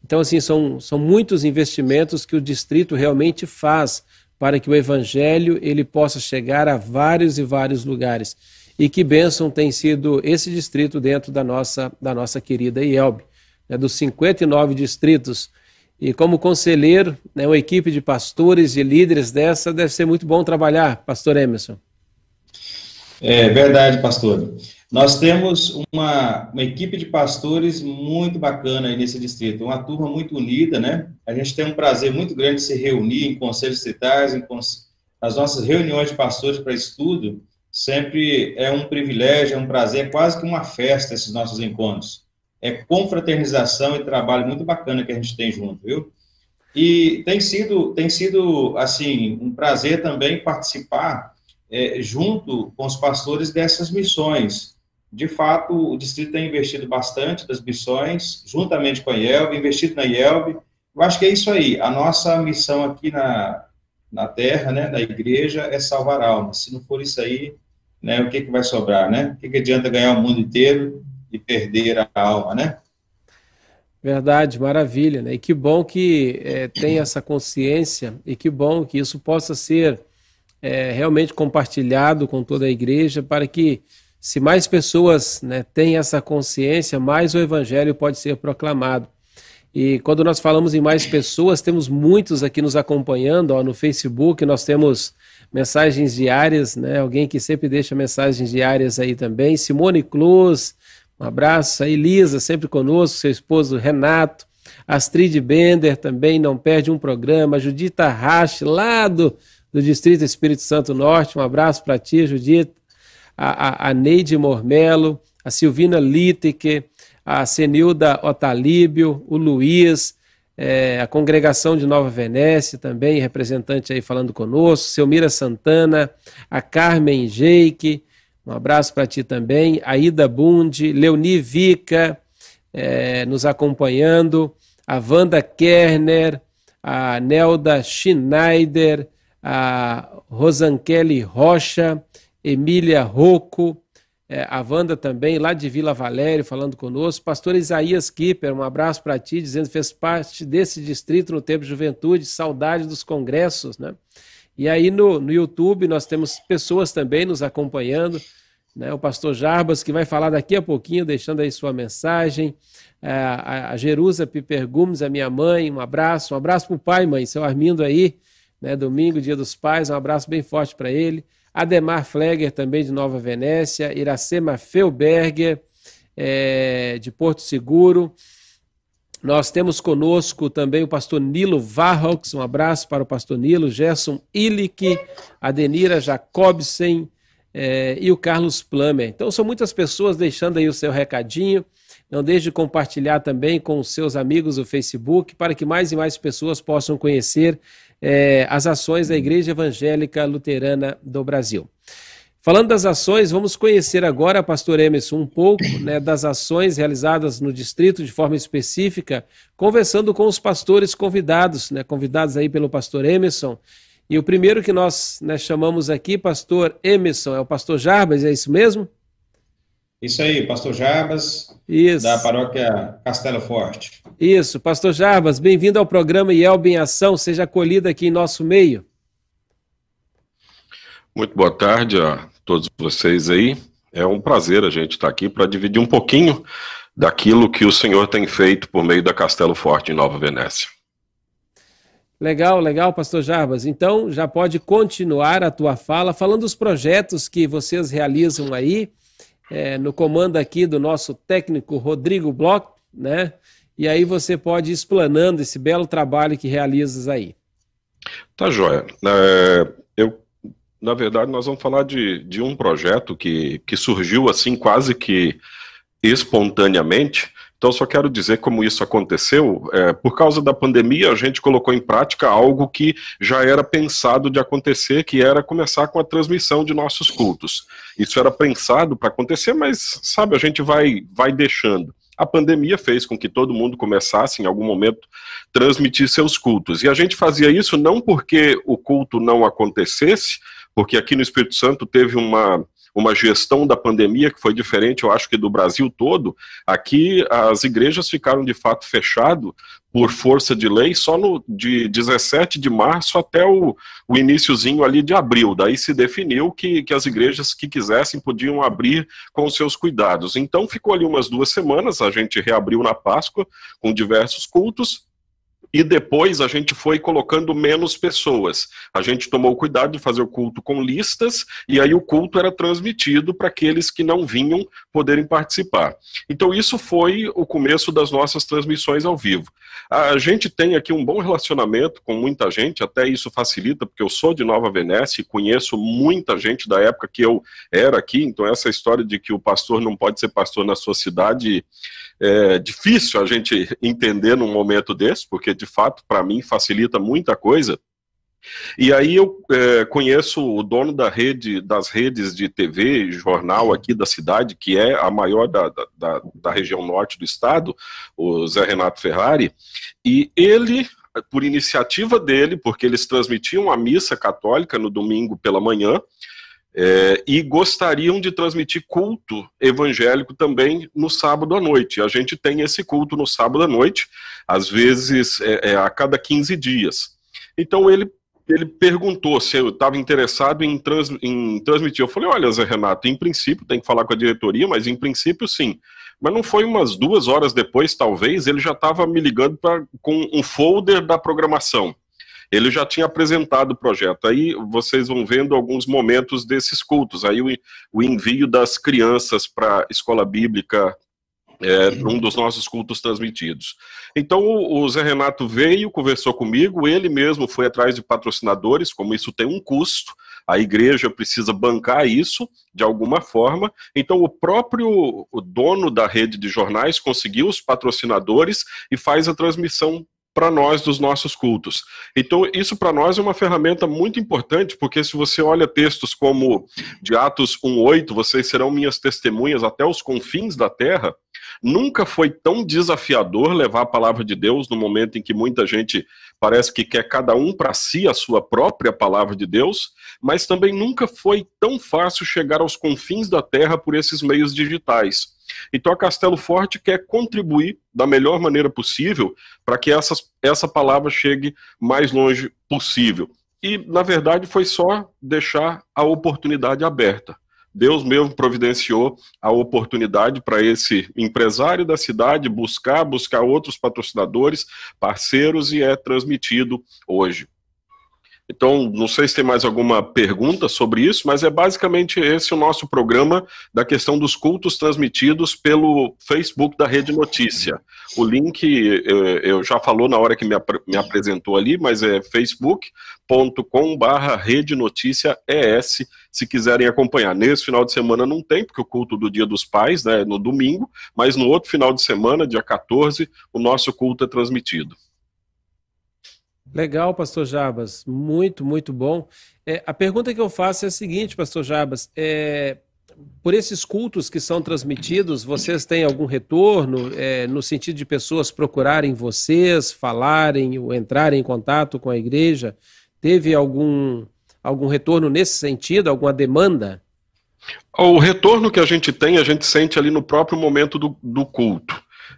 Então, assim, são, são muitos investimentos que o distrito realmente faz para que o evangelho ele possa chegar a vários e vários lugares. E que bênção tem sido esse distrito dentro da nossa, da nossa querida IELB, né, dos 59 distritos. E como conselheiro, né, uma equipe de pastores e líderes dessa deve ser muito bom trabalhar, pastor Emerson. É verdade, pastor. Nós temos uma, uma equipe de pastores muito bacana aí nesse distrito, uma turma muito unida, né? A gente tem um prazer muito grande de se reunir em conselhos distritais, em as nossas reuniões de pastores para estudo, sempre é um privilégio, é um prazer, é quase que uma festa esses nossos encontros. É confraternização e trabalho muito bacana que a gente tem junto, viu? E tem sido, tem sido assim, um prazer também participar é, junto com os pastores dessas missões de fato, o distrito tem investido bastante das missões, juntamente com a IELB, investido na IELB. Eu acho que é isso aí. A nossa missão aqui na, na terra, né, da igreja, é salvar almas. Se não for isso aí, né, o que, que vai sobrar, né? O que, que adianta ganhar o mundo inteiro e perder a alma, né? Verdade, maravilha, né? E que bom que é, tem essa consciência e que bom que isso possa ser é, realmente compartilhado com toda a igreja para que se mais pessoas né, têm essa consciência, mais o evangelho pode ser proclamado. E quando nós falamos em mais pessoas, temos muitos aqui nos acompanhando, ó, no Facebook, nós temos mensagens diárias, né? Alguém que sempre deixa mensagens diárias aí também. Simone Cruz, um abraço. A Elisa, sempre conosco, seu esposo Renato. Astrid Bender também não perde um programa. Judita Rache, lá do, do Distrito Espírito Santo Norte. Um abraço para ti, Judita. A, a, a Neide Mormelo, a Silvina Litteke, a Senilda Otalíbio, o Luiz, é, a congregação de Nova Venécia também, representante aí falando conosco, Selmira Santana, a Carmen Jeike, um abraço para ti também, a Ida Bundi, Leoni Vica, é, nos acompanhando, a Wanda Kerner, a Nelda Schneider, a Rosankele Rocha, Emília Rocco, é, a Wanda também, lá de Vila Valério, falando conosco. Pastor Isaías Kipper, um abraço para ti, dizendo que fez parte desse distrito no tempo de juventude, saudade dos congressos, né? E aí no, no YouTube nós temos pessoas também nos acompanhando, né? O pastor Jarbas, que vai falar daqui a pouquinho, deixando aí sua mensagem. É, a, a Jerusa Piper Gomes, a minha mãe, um abraço. Um abraço para o pai, mãe, seu Armindo aí, né? Domingo, dia dos pais, um abraço bem forte para ele. Ademar Flegger, também de Nova Venécia, Iracema Felberger, é, de Porto Seguro. Nós temos conosco também o pastor Nilo Varrox, um abraço para o pastor Nilo, Gerson Illich, Adenira Jacobsen é, e o Carlos Plummer. Então são muitas pessoas deixando aí o seu recadinho. Não deixe de compartilhar também com os seus amigos do Facebook para que mais e mais pessoas possam conhecer é, as ações da Igreja Evangélica Luterana do Brasil. Falando das ações, vamos conhecer agora, pastor Emerson, um pouco né, das ações realizadas no distrito de forma específica, conversando com os pastores convidados, né, convidados aí pelo pastor Emerson. E o primeiro que nós né, chamamos aqui, pastor Emerson, é o pastor Jarbas, é isso mesmo? Isso aí, pastor Jarbas, isso. da paróquia Castelo Forte. Isso, pastor Jarbas, bem-vindo ao programa IELB em Ação, seja acolhido aqui em nosso meio. Muito boa tarde a todos vocês aí. É um prazer a gente estar aqui para dividir um pouquinho daquilo que o Senhor tem feito por meio da Castelo Forte em Nova Venécia. Legal, legal, pastor Jarbas. Então, já pode continuar a tua fala falando dos projetos que vocês realizam aí é, no comando aqui do nosso técnico Rodrigo Bloch, né? E aí você pode ir explanando esse belo trabalho que realizas aí. Tá joia. É, eu, na verdade, nós vamos falar de, de um projeto que, que surgiu assim quase que espontaneamente, então, só quero dizer como isso aconteceu. É, por causa da pandemia, a gente colocou em prática algo que já era pensado de acontecer, que era começar com a transmissão de nossos cultos. Isso era pensado para acontecer, mas, sabe, a gente vai, vai deixando. A pandemia fez com que todo mundo começasse, em algum momento, transmitir seus cultos. E a gente fazia isso não porque o culto não acontecesse, porque aqui no Espírito Santo teve uma uma gestão da pandemia que foi diferente, eu acho que do Brasil todo. Aqui as igrejas ficaram de fato fechadas por força de lei só no de 17 de março até o, o iníciozinho ali de abril. Daí se definiu que, que as igrejas que quisessem podiam abrir com seus cuidados. Então ficou ali umas duas semanas, a gente reabriu na Páscoa com diversos cultos e depois a gente foi colocando menos pessoas. A gente tomou cuidado de fazer o culto com listas, e aí o culto era transmitido para aqueles que não vinham poderem participar. Então, isso foi o começo das nossas transmissões ao vivo. A gente tem aqui um bom relacionamento com muita gente, até isso facilita, porque eu sou de Nova Venécia e conheço muita gente da época que eu era aqui, então essa história de que o pastor não pode ser pastor na sua cidade é difícil a gente entender num momento desse, porque de fato, para mim, facilita muita coisa. E aí eu é, conheço o dono da rede, das redes de TV jornal aqui da cidade, que é a maior da, da, da região norte do estado, o Zé Renato Ferrari, e ele, por iniciativa dele, porque eles transmitiam a missa católica no domingo pela manhã, é, e gostariam de transmitir culto evangélico também no sábado à noite. A gente tem esse culto no sábado à noite, às vezes é, é a cada 15 dias. Então ele ele perguntou se eu estava interessado em, trans, em transmitir. Eu falei, olha, Zé Renato, em princípio tem que falar com a diretoria, mas em princípio sim. Mas não foi umas duas horas depois, talvez, ele já estava me ligando pra, com um folder da programação. Ele já tinha apresentado o projeto. Aí vocês vão vendo alguns momentos desses cultos. Aí o, o envio das crianças para a escola bíblica é, um dos nossos cultos transmitidos. Então o Zé Renato veio, conversou comigo, ele mesmo foi atrás de patrocinadores, como isso tem um custo, a igreja precisa bancar isso de alguma forma. Então o próprio dono da rede de jornais conseguiu os patrocinadores e faz a transmissão para nós dos nossos cultos. Então, isso para nós é uma ferramenta muito importante, porque se você olha textos como de Atos 1:8, vocês serão minhas testemunhas até os confins da terra, nunca foi tão desafiador levar a palavra de Deus no momento em que muita gente parece que quer cada um para si a sua própria palavra de Deus, mas também nunca foi tão fácil chegar aos confins da terra por esses meios digitais. Então a Castelo Forte quer contribuir da melhor maneira possível para que essas, essa palavra chegue mais longe possível. E, na verdade, foi só deixar a oportunidade aberta. Deus mesmo providenciou a oportunidade para esse empresário da cidade buscar, buscar outros patrocinadores, parceiros e é transmitido hoje. Então, não sei se tem mais alguma pergunta sobre isso, mas é basicamente esse o nosso programa da questão dos cultos transmitidos pelo Facebook da Rede Notícia. O link eh, eu já falou na hora que me, apresentou ali, mas é facebook.com/barra Rede Notícia ES, se quiserem acompanhar. Nesse final de semana não tem, porque o culto do Dia dos Pais né, é no domingo, mas no outro final de semana, dia 14, o nosso culto é transmitido. Legal, pastor Jabas. Muito, muito bom. É, a pergunta que eu faço é a seguinte, pastor Jabas. É, por esses cultos que são transmitidos, vocês têm algum retorno é, no sentido de pessoas procurarem vocês, falarem ou entrarem em contato com a igreja? Teve algum, algum retorno nesse sentido, alguma demanda? O retorno que a gente tem, a gente sente ali no próprio momento do, do culto.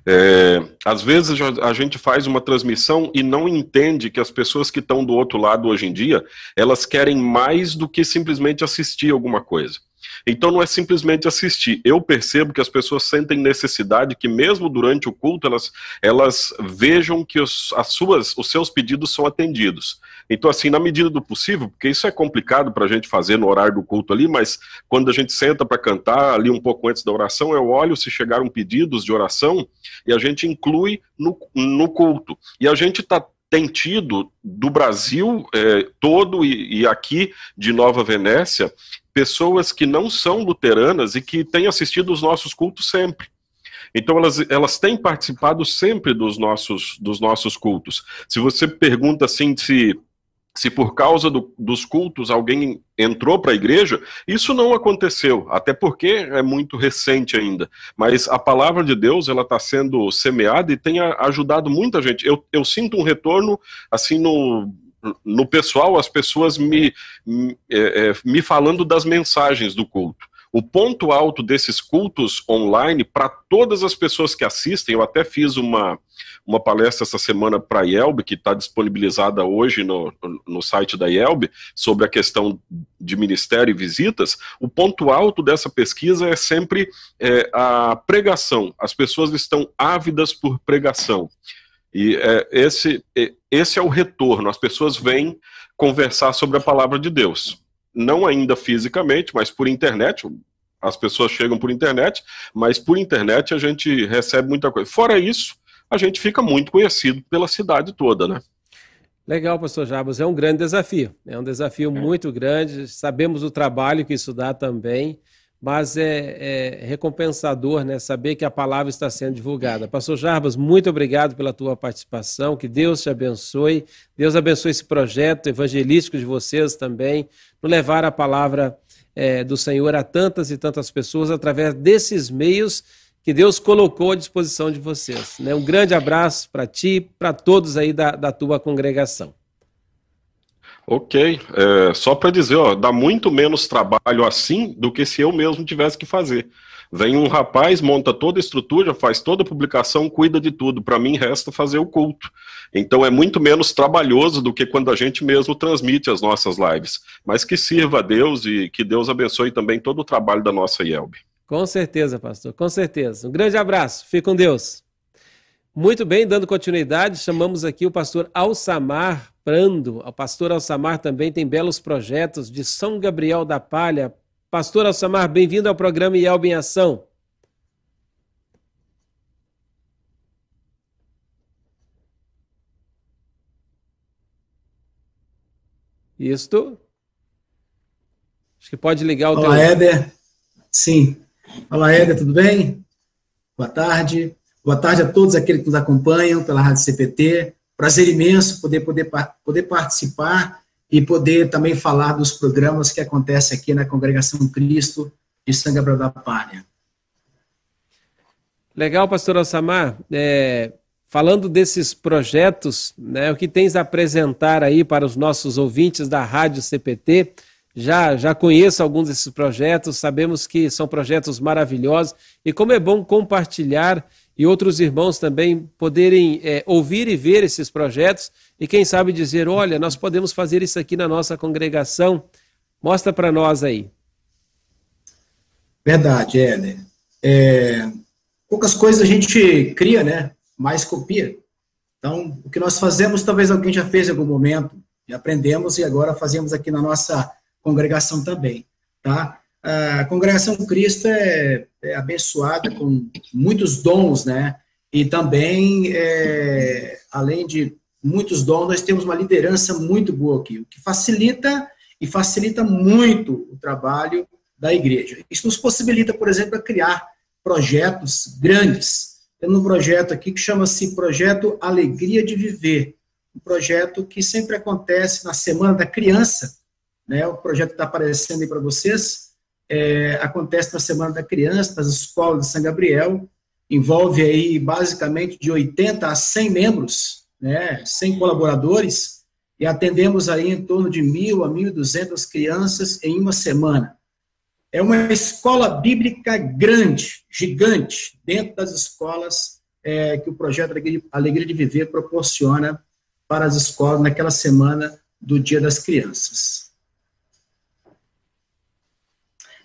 É, às vezes a gente faz uma transmissão e não entende que as pessoas que estão do outro lado hoje em dia, elas querem mais do que simplesmente assistir alguma coisa. Então não é simplesmente assistir. Eu percebo que as pessoas sentem necessidade que mesmo durante o culto elas, elas vejam que os, as suas, os seus pedidos são atendidos. Então assim, na medida do possível, porque isso é complicado para a gente fazer no horário do culto ali, mas quando a gente senta para cantar ali um pouco antes da oração, eu olho se chegaram pedidos de oração e a gente inclui no, no culto. E a gente está tem tido do Brasil é, todo e, e, aqui de Nova Venécia pessoas que não são luteranas e que têm assistido os nossos cultos sempre. Então elas, elas têm participado sempre dos nossos, dos nossos cultos. Se você pergunta assim se se por causa do, dos cultos alguém entrou para a igreja, isso não aconteceu, até porque é muito recente ainda. Mas a palavra de Deus ela está sendo semeada e tem ajudado muita gente. Eu, eu sinto um retorno assim no no pessoal, as pessoas me, é, é, me falando das mensagens do culto. O ponto alto desses cultos online, para todas as pessoas que assistem, eu até fiz uma, uma palestra essa semana para a IELB, que está disponibilizada hoje no, no site da IELB, sobre a questão de ministério e visitas. O ponto alto dessa pesquisa é sempre é, a pregação. As pessoas estão ávidas por pregação. E é, esse, esse é o retorno. As pessoas vêm conversar sobre a palavra de Deus. Não ainda fisicamente, mas por internet. As pessoas chegam por internet, mas por internet a gente recebe muita coisa. Fora isso, a gente fica muito conhecido pela cidade toda, né? Legal, pastor Jabas. É um grande desafio. É um desafio é. muito grande. Sabemos o trabalho que isso dá também mas é, é, recompensador né, saber que a palavra está sendo divulgada. Pastor Jarbas, muito obrigado pela tua participação, que Deus te abençoe, Deus abençoe esse projeto evangelístico de vocês também, no levar a palavra é, do Senhor a tantas e tantas pessoas através desses meios que Deus colocou à disposição de vocês. Né? Um grande abraço para ti, para todos aí da, da tua congregação. Ok, é, só para dizer, ó, dá muito menos trabalho assim do que se eu mesmo tivesse que fazer. Vem um rapaz, monta toda a estrutura, faz toda a publicação, cuida de tudo. Para mim, resta fazer o culto. Então é muito menos trabalhoso do que quando a gente mesmo transmite as nossas lives. Mas que sirva a Deus e que Deus abençoe também todo o trabalho da nossa IELB. Com certeza, pastor, com certeza. Um grande abraço, fique com Deus. Muito bem, dando continuidade, chamamos aqui o pastor Alçamar Prando. O pastor Alçamar também tem belos projetos de São Gabriel da Palha, Pastor Alçamar, bem-vindo ao programa Yelb em Ação. Isto. Acho que pode ligar o Olá, teu... Éder. Sim. Olá, Éder, tudo bem? Boa tarde. Boa tarde a todos aqueles que nos acompanham pela Rádio CPT. Prazer imenso poder, poder, poder participar e poder também falar dos programas que acontecem aqui na Congregação Cristo de São Gabriel da Palha. Legal, pastor Ossamar. É, falando desses projetos, né, o que tens a apresentar aí para os nossos ouvintes da Rádio CPT? Já, já conheço alguns desses projetos, sabemos que são projetos maravilhosos e como é bom compartilhar e outros irmãos também poderem é, ouvir e ver esses projetos e, quem sabe, dizer: olha, nós podemos fazer isso aqui na nossa congregação. Mostra para nós aí. Verdade, Éder. É, poucas coisas a gente cria, né? Mais copia. Então, o que nós fazemos, talvez alguém já fez em algum momento, e aprendemos e agora fazemos aqui na nossa congregação também, tá? A congregação Cristo é, é, abençoada com muitos dons, né? E também, é, além de muitos dons, nós temos uma liderança muito boa aqui, o que facilita e facilita muito o trabalho da igreja. Isso nos possibilita, por exemplo, criar projetos grandes. Temos um projeto aqui que chama-se Projeto Alegria de Viver, um projeto que sempre acontece na Semana da Criança, né? O projeto está aparecendo aí para vocês é, acontece na Semana da Criança, nas escolas de São Gabriel, envolve aí basicamente de 80 a 100 membros, né, 100 colaboradores, e atendemos aí em torno de mil a 1.200 crianças em uma semana. É uma escola bíblica grande, gigante, dentro das escolas é, que o projeto Alegria de Viver proporciona para as escolas naquela semana do Dia das Crianças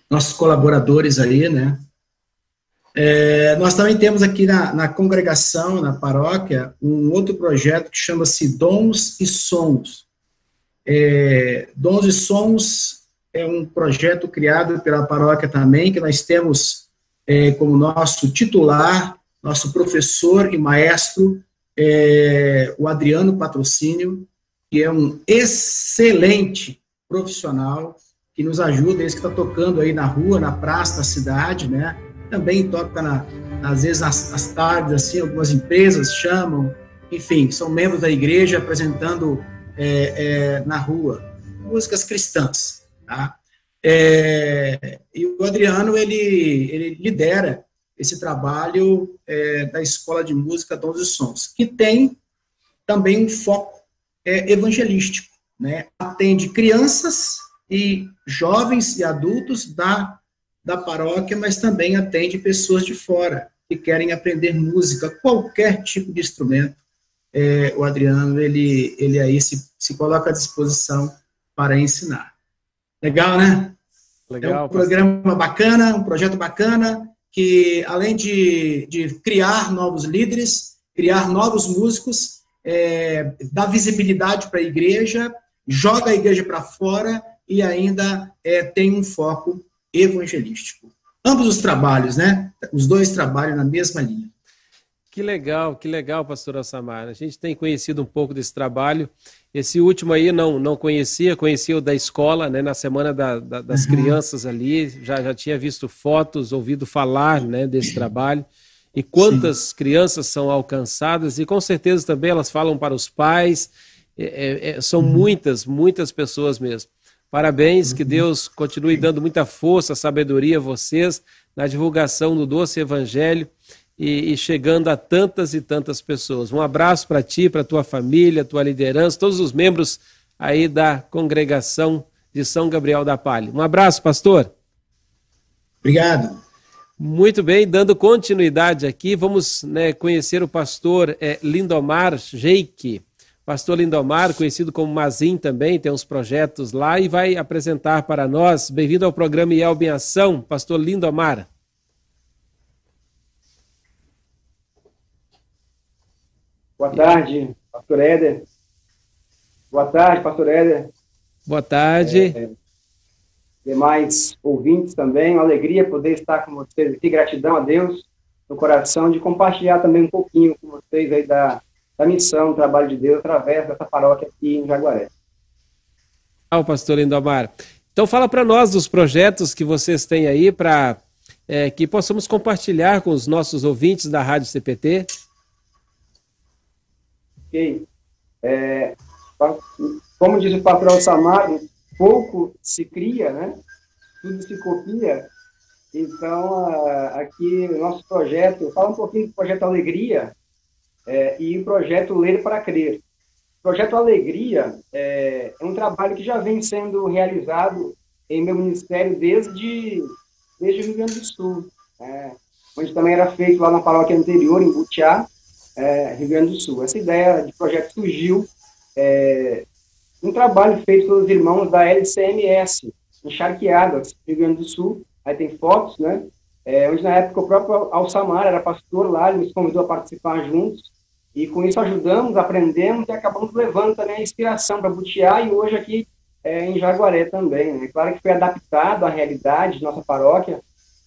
nossos colaboradores aí, né? É, nós também temos aqui na, na, congregação, na paróquia, um outro projeto que chama-se Dons e Sons. É, Dons e Sons é um projeto criado pela paróquia também, que nós temos é, como nosso titular, nosso professor e maestro, é, o Adriano Patrocínio, que é um excelente profissional, que nos ajuda, esse que está tocando aí na rua, na praça da cidade, né? Também toca, na, às vezes, às, às tardes, assim, algumas empresas chamam, enfim, são membros da igreja apresentando é, é, na rua músicas cristãs, tá? É, e o Adriano, ele, ele lidera esse trabalho é, da Escola de Música Dons e Sons, que tem também um foco é, evangelístico, né? Atende crianças e jovens e adultos da, da paróquia, mas também atende pessoas de fora que querem aprender música, qualquer tipo de instrumento. É, o Adriano, ele, ele aí se, se coloca à disposição para ensinar. Legal, né? Legal, é um programa pastor. bacana, um projeto bacana, que além de, de criar novos líderes, criar novos músicos, é, dá visibilidade para a igreja, joga a igreja para fora e ainda é, tem um foco evangelístico. Ambos os trabalhos, né? Os dois trabalham na mesma linha. Que legal, que legal, pastora Samara. A gente tem conhecido um pouco desse trabalho. Esse último aí não, não conhecia, conhecia o da escola, né, na Semana da, da, das uhum. Crianças ali, já, já tinha visto fotos, ouvido falar né, desse trabalho. E quantas Sim. crianças são alcançadas, e com certeza também elas falam para os pais, é, é, é são uhum. muitas, muitas pessoas mesmo. Parabéns, que Deus continue dando muita força, sabedoria a vocês na divulgação do doce evangelho e, e chegando a tantas e tantas pessoas. Um abraço para ti, para tua família, tua liderança, todos os membros aí da congregação de São Gabriel da Palha. Um abraço, pastor. Obrigado. Muito bem, dando continuidade aqui, vamos né, conhecer o pastor é, Lindomar Jeike. Pastor Lindomar, conhecido como Mazin também, tem uns projetos lá e vai apresentar para nós. Bem-vindo ao programa IELB em Ação, pastor Lindomar. Boa tarde, pastor Éder. Boa tarde, pastor Éder. Boa tarde. É, demais ouvintes também, uma alegria poder estar com vocês aqui, gratidão a Deus no coração de compartilhar também um pouquinho com vocês aí da, da missão, do trabalho de Deus através dessa paróquia aqui em Jaguaré. Ah, pastor Lindomar. Então fala para nós dos projetos que vocês têm aí para é, que possamos compartilhar com os nossos ouvintes da Rádio CPT. Ok. É, como diz o patrão Samaro, pouco se cria, né? Tudo se copia. Então, aqui nosso projeto, fala um pouquinho do projeto Alegria é, e o projeto Ler para Crer. O projeto Alegria é, é, um trabalho que já vem sendo realizado em meu ministério desde, desde o Rio Grande do Sul, é, onde também era feito lá na paróquia anterior, em Butiá, é, Rio Grande do Sul. Essa ideia de projeto surgiu é, um trabalho feito pelos irmãos da LCMS, em Charqueadas, Rio Grande do Sul. Aí tem fotos, né? É, onde na época o próprio Alçamar era pastor lá, ele nos convidou a participar juntos. E com isso ajudamos, aprendemos e acabamos levando também a inspiração para Butiá e hoje aqui é, em Jaguaré também. Né? Claro que foi adaptado à realidade de nossa paróquia,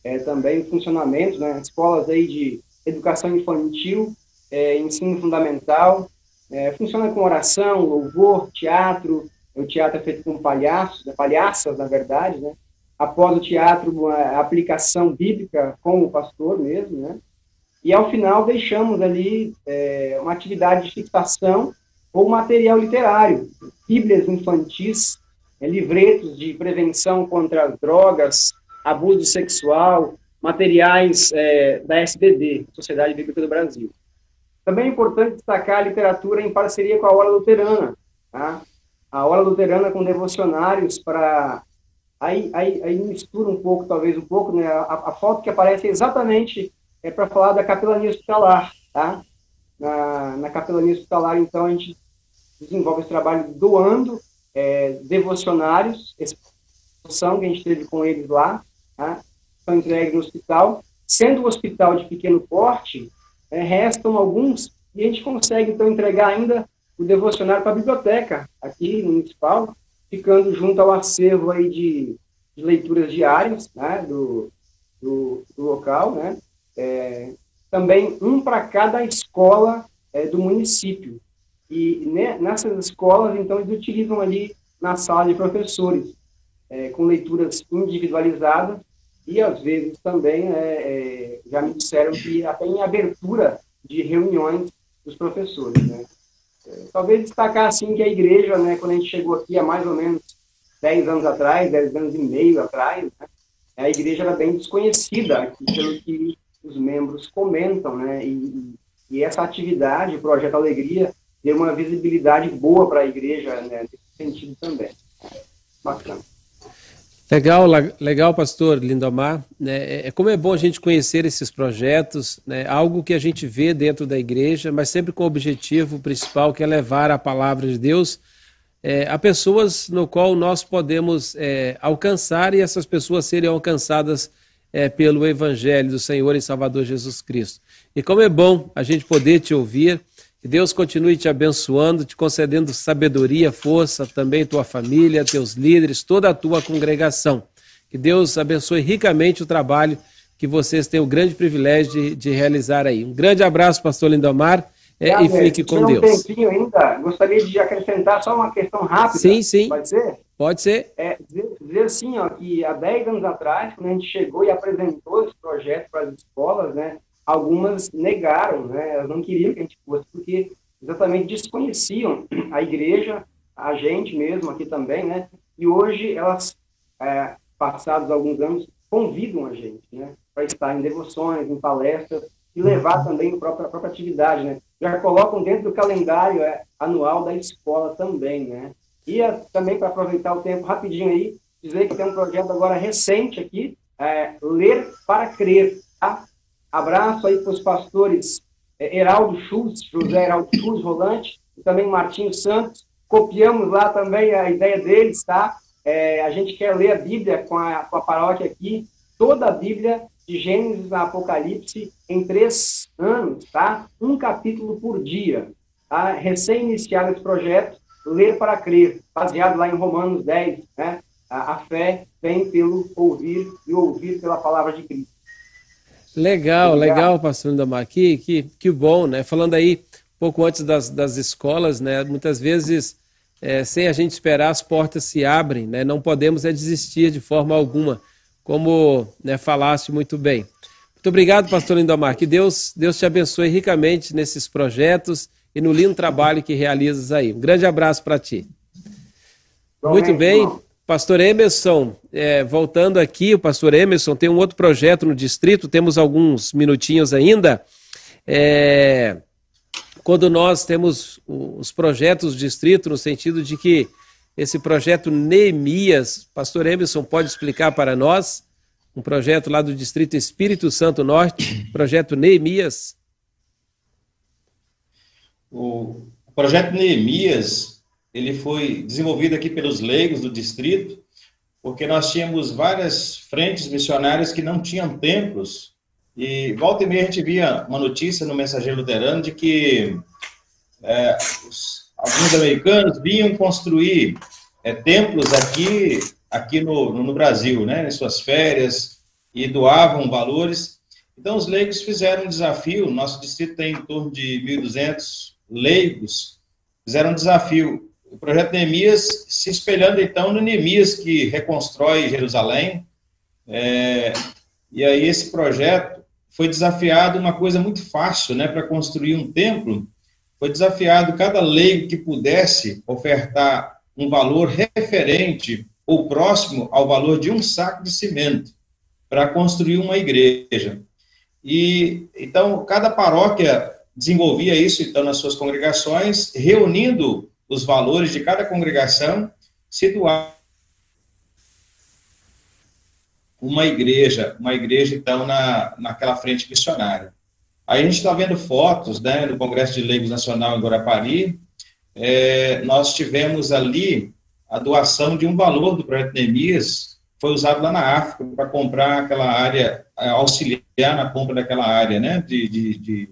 é, também o funcionamento, né? escolas aí de educação infantil, é, ensino fundamental, é, funciona com oração, louvor, teatro. O teatro é feito com palhaços, né, palhaças, na verdade, né? Após o teatro, uma aplicação bíblica com o pastor mesmo, né? E ao final deixamos ali é, uma atividade de fixação ou material literário, bíblias infantis, é, livretos de prevenção contra as drogas, abuso sexual, materiais é, da SBD, Sociedade Bíblica do Brasil. Também é importante destacar a literatura em parceria com a Hora Luterana. Tá? A Hora Luterana com devocionários para... Aí, aí, aí mistura um pouco, talvez um pouco, né? a, a foto que aparece é exatamente é para falar da capelania hospitalar. Tá? Na, na capelania hospitalar, então, a gente desenvolve esse trabalho doando é, devocionários, exposição que a gente teve com eles lá, tá? são entregues no hospital. Sendo o hospital de pequeno porte, é, restam alguns e a gente consegue, então, entregar ainda o devocionário para a biblioteca aqui municipal, ficando junto ao acervo aí de, de leituras diárias né, do, do, do, local, né? É, também um para cada escola é, do município. E né, nessas escolas, então, eles utilizam ali na sala de professores, é, com leituras individualizadas e às vezes também é, é, já me disseram que até em abertura de reuniões dos professores, né? É, talvez destacar assim que a igreja, né, quando a gente chegou aqui há mais ou menos 10 anos atrás, 10 anos e meio atrás, né, a igreja era bem desconhecida pelo que os membros comentam, né, e, e essa atividade, o Projeto Alegria, deu uma visibilidade boa para a igreja, né, nesse sentido também. Bacana. Legal, legal, pastor Lindomar. É, é, como é bom a gente conhecer esses projetos, né? algo que a gente vê dentro da igreja, mas sempre com o objetivo principal que é levar a palavra de Deus é, a pessoas no qual nós podemos é, alcançar e essas pessoas serem alcançadas é, pelo Evangelho do Senhor e Salvador Jesus Cristo. E como é bom a gente poder te ouvir que Deus continue te abençoando, te concedendo sabedoria, força, também tua família, teus líderes, toda a tua congregação. Que Deus abençoe ricamente o trabalho que vocês têm o grande privilégio de, de realizar aí. Um grande abraço, pastor Lindomar, é, e fique com Deus. um tempinho ainda, gostaria de acrescentar só uma questão rápida. Sim, sim. Pode ser? Pode ser. É, dizer, dizer assim, ó, que há 10 anos atrás, quando a gente chegou e apresentou esse projeto para as escolas, né, algumas negaram, né? Elas não queriam que a gente fosse, porque exatamente desconheciam a igreja, a gente mesmo aqui também, né? E hoje elas, é, passados alguns anos, convidam a gente, né? Para estar em devoções, em palestras e levar também a própria, a própria atividade, né? Já colocam dentro do calendário é, anual da escola também, né? E também, para aproveitar o tempo rapidinho aí, dizer que tem um projeto agora recente aqui, é, Ler para Crer. Tá? Abraço aí para os pastores é, Heraldo Schultz, José Heraldo Schultz, volante, e também Martinho Santos. Copiamos lá também a ideia deles, tá? É, a gente quer ler a Bíblia com a, com a paróquia aqui, toda a Bíblia, de Gênesis a Apocalipse, em três anos, tá? Um capítulo por dia. Tá? Recém-iniciado esse projeto, Ler para Crer, baseado lá em Romanos 10, né? A, a fé vem pelo ouvir e ouvir pela palavra de Cristo. Legal, legal, pastor Lindomar. Que, que, que bom, né? Falando aí pouco antes das, das escolas, né? Muitas vezes, é, sem a gente esperar, as portas se abrem, né? Não podemos é desistir de forma alguma, como né, falaste muito bem. Muito obrigado, pastor Lindomar. Que Deus, Deus te abençoe ricamente nesses projetos e no lindo trabalho que realizas aí. Um grande abraço para ti. Muito bem. Pastor Emerson, é, voltando aqui, o pastor Emerson tem um outro projeto no distrito, temos alguns minutinhos ainda. É, quando nós temos os projetos do distrito, no sentido de que esse projeto Neemias, pastor Emerson pode explicar para nós? Um projeto lá do distrito Espírito Santo Norte, projeto Neemias. O projeto Neemias ele foi desenvolvido aqui pelos leigos do distrito, porque nós tínhamos várias frentes missionárias que não tinham templos, e volta e meia a gente via uma notícia no Mensageiro Luterano de que é, os, alguns americanos vinham construir é, templos aqui, aqui no, no Brasil, né, em suas férias, e doavam valores. Então, os leigos fizeram um desafio, nosso distrito tem em torno de 1.200 leigos, fizeram um desafio o projeto Neemias se espelhando então no Neemias que reconstrói Jerusalém. É, e aí esse projeto foi desafiado uma coisa muito fácil, né, para construir um templo. Foi desafiado cada lei que pudesse ofertar um valor referente ou próximo ao valor de um saco de cimento para construir uma igreja. E então cada paróquia desenvolvia isso então nas suas congregações, reunindo os valores de cada congregação, situar uma igreja, uma igreja, então, na, naquela frente missionária. Aí a gente está vendo fotos, né, no Congresso de Leigos Nacional em Guarapari, é, nós tivemos ali a doação de um valor do projeto Neemias, foi usado lá na África para comprar aquela área, auxiliar na compra daquela área, né, de, de, de,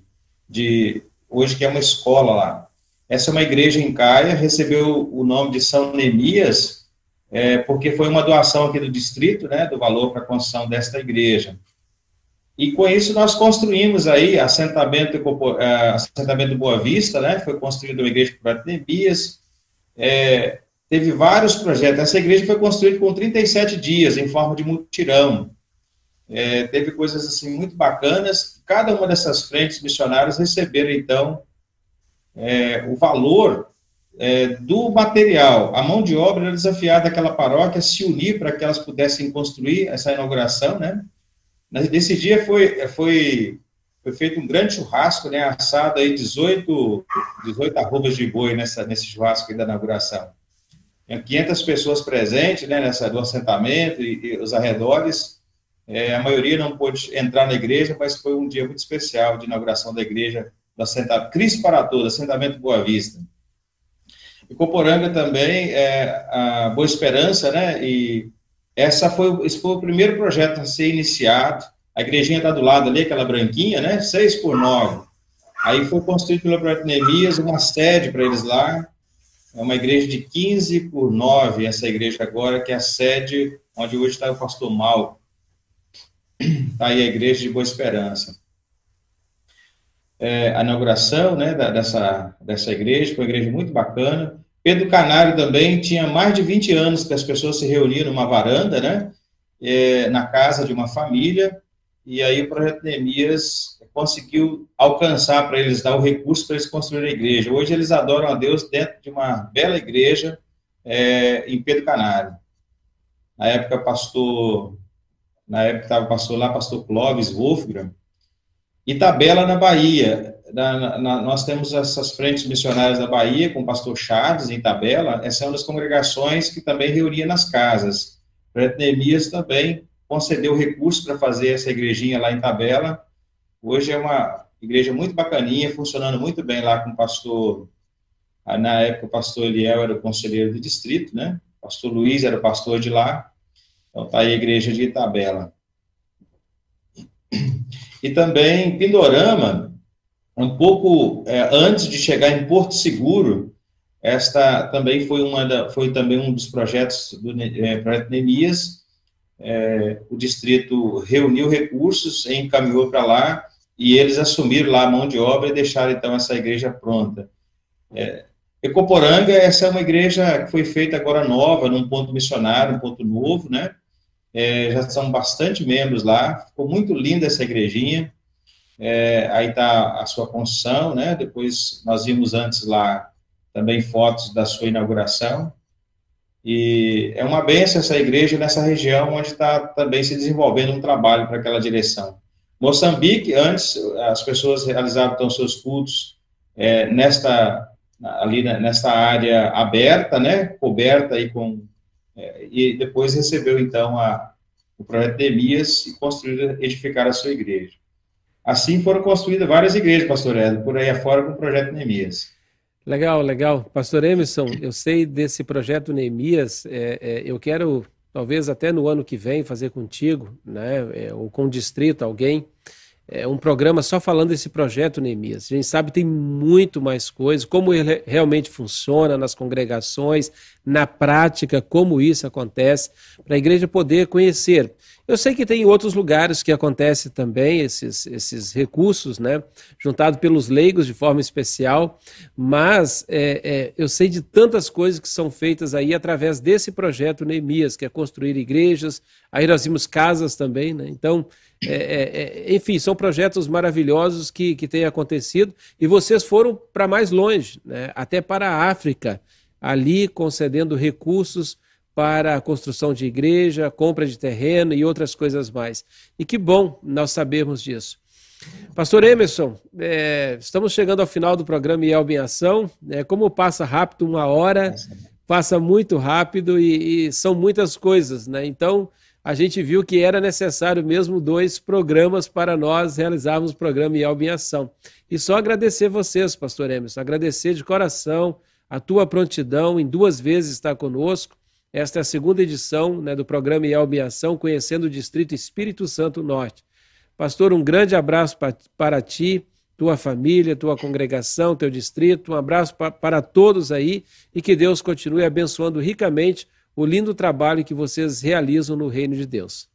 de hoje que é uma escola lá. Essa é uma igreja em Caia, recebeu o nome de São Neemias, é, porque foi uma doação aqui do distrito, né, do valor para a construção desta igreja. E com isso nós construímos aí assentamento, é, assentamento Boa Vista, né, foi construída uma igreja para Neemias, é, teve vários projetos. Essa igreja foi construída com 37 dias, em forma de mutirão. É, teve coisas assim muito bacanas. Cada uma dessas frentes missionárias receberam, então, é, o valor é, do material. A mão de obra era desafiada aquela paróquia se unir para que elas pudessem construir essa inauguração, né? Nesse dia foi, foi, foi feito um grande churrasco, né? Assado aí 18, 18 arrobas de boi nessa, nesse churrasco da inauguração. Tinha 500 pessoas presentes, né? Nessa, do assentamento e, e os arredores. É, a maioria não pôde entrar na igreja, mas foi um dia muito especial de inauguração da igreja do assentamento Cristo para Todos, assentamento Boa Vista. E Coporanga também, é, a Boa Esperança, né, e essa foi, esse foi o primeiro projeto a ser iniciado, a igrejinha está do lado ali, aquela branquinha, né, 6 por 9. Aí foi construído pelo projeto Neemias uma sede para eles lá, é uma igreja de 15 por 9, essa igreja agora, que é a sede onde hoje está o pastor Mal. Está aí a igreja de Boa Esperança é, a inauguração né, da, dessa, dessa igreja, foi uma igreja muito bacana. Pedro Canário também tinha mais de 20 anos que as pessoas se reuniram numa varanda, né, é, na casa de uma família, e aí o projeto Neemias conseguiu alcançar para eles, dar o recurso para eles construírem a igreja. Hoje eles adoram a Deus dentro de uma bela igreja é, em Pedro Canário. Na época, pastor, na época estava pastor lá, pastor Clóvis Wolfgram, Itabela, na Bahia. Na, na, nós temos essas frentes missionárias da Bahia, com o pastor Chaves, em Itabela. Essa é uma das congregações que também reunia nas casas. O Neemias também concedeu recursos para fazer essa igrejinha lá em Itabela. Hoje é uma igreja muito bacaninha, funcionando muito bem lá com o pastor. Na época, o pastor Eliel era o conselheiro do distrito, né? O pastor Luiz era o pastor de lá. Então, está aí a igreja de Itabela. E também Pindorama, um pouco é, antes de chegar em Porto Seguro, esta também foi uma da, foi também um dos projetos do é, projeto Neemias. É, o distrito reuniu recursos, encaminhou para lá e eles assumiram lá a mão de obra e deixaram então essa igreja pronta. É, Ecoporanga, essa é uma igreja que foi feita agora nova, num ponto missionário, um ponto novo, né? É, já são bastante membros lá, ficou muito linda essa igrejinha, é, aí está a sua construção, né, depois nós vimos antes lá também fotos da sua inauguração, e é uma benção essa igreja nessa região onde está também se desenvolvendo um trabalho para aquela direção. Moçambique, antes, as pessoas realizavam então seus cultos é, nesta ali nesta área aberta, né, coberta aí com é, e depois recebeu, então, a, o projeto de e construir, edificar a sua igreja. Assim foram construídas várias igrejas, pastor Edson, por aí afora com o projeto Neemias. Legal, legal. Pastor Emerson, eu sei desse projeto Neemias, é, é, eu quero, talvez até no ano que vem, fazer contigo, né, é, ou com o distrito, alguém, é, um programa só falando desse projeto Neemias. A gente sabe tem muito mais coisas, como ele realmente funciona nas congregações, na prática, como isso acontece, para a igreja poder conhecer. Eu sei que tem outros lugares que acontece também esses, esses recursos, né, juntado pelos leigos de forma especial, mas é, é, eu sei de tantas coisas que são feitas aí através desse projeto Neemias, que é construir igrejas, aí nós vimos casas também, né, então é, é, é, enfim, são projetos maravilhosos que, que têm acontecido e vocês foram para mais longe, né? até para a África, ali concedendo recursos para a construção de igreja, compra de terreno e outras coisas mais. E que bom nós sabermos disso. Pastor Emerson, é, estamos chegando ao final do programa Yelb em Ação. É, como passa rápido, uma hora, passa muito rápido e, e são muitas coisas, né? Então, a gente viu que era necessário mesmo dois programas para nós realizarmos o programa Yelb em Ação. E só agradecer vocês, pastor Emerson, agradecer de coração a tua prontidão em duas vezes estar conosco. Esta é a segunda edição né, do programa Yelb em Ação, conhecendo o Distrito Espírito Santo Norte. Pastor, um grande abraço para, ti, tua família, tua congregação, teu distrito. Um abraço para, para todos aí e que Deus continue abençoando ricamente o lindo trabalho que vocês realizam no reino de Deus.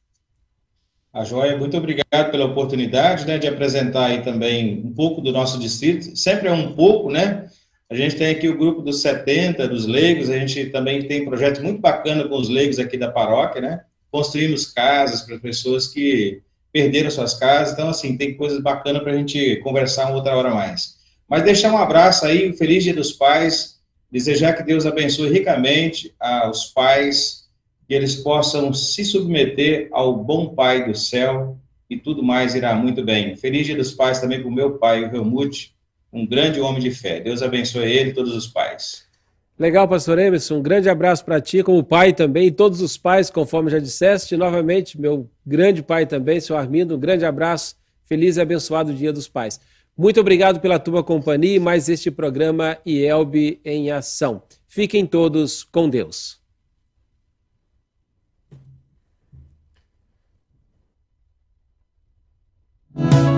A Joia, muito obrigado pela oportunidade né, de apresentar aí também um pouco do nosso distrito. Sempre é um pouco, né? A gente tem aqui o grupo dos 70, dos leigos, a gente também tem projetos muito bacana com os leigos aqui da paróquia, né? Construímos casas para pessoas que perderam suas casas, então, assim, tem coisas bacanas para a gente conversar uma outra hora mais. Mas deixar um abraço aí, feliz Dia dos Pais, Desejar que Deus abençoe ricamente aos pais, que eles possam se submeter ao bom Pai do céu e tudo mais irá muito bem. Feliz Dia dos Pais também para o meu pai, o Helmut, um grande homem de fé. Deus abençoe ele e todos os pais. Legal, pastor Emerson. Um grande abraço para ti, como pai também, e todos os pais, conforme já disseste. Novamente, meu grande pai também, seu Armindo, um grande abraço. Feliz e abençoado Dia dos Pais. Muito obrigado pela tua companhia e mais este programa IELB em ação. Fiquem todos com Deus. Música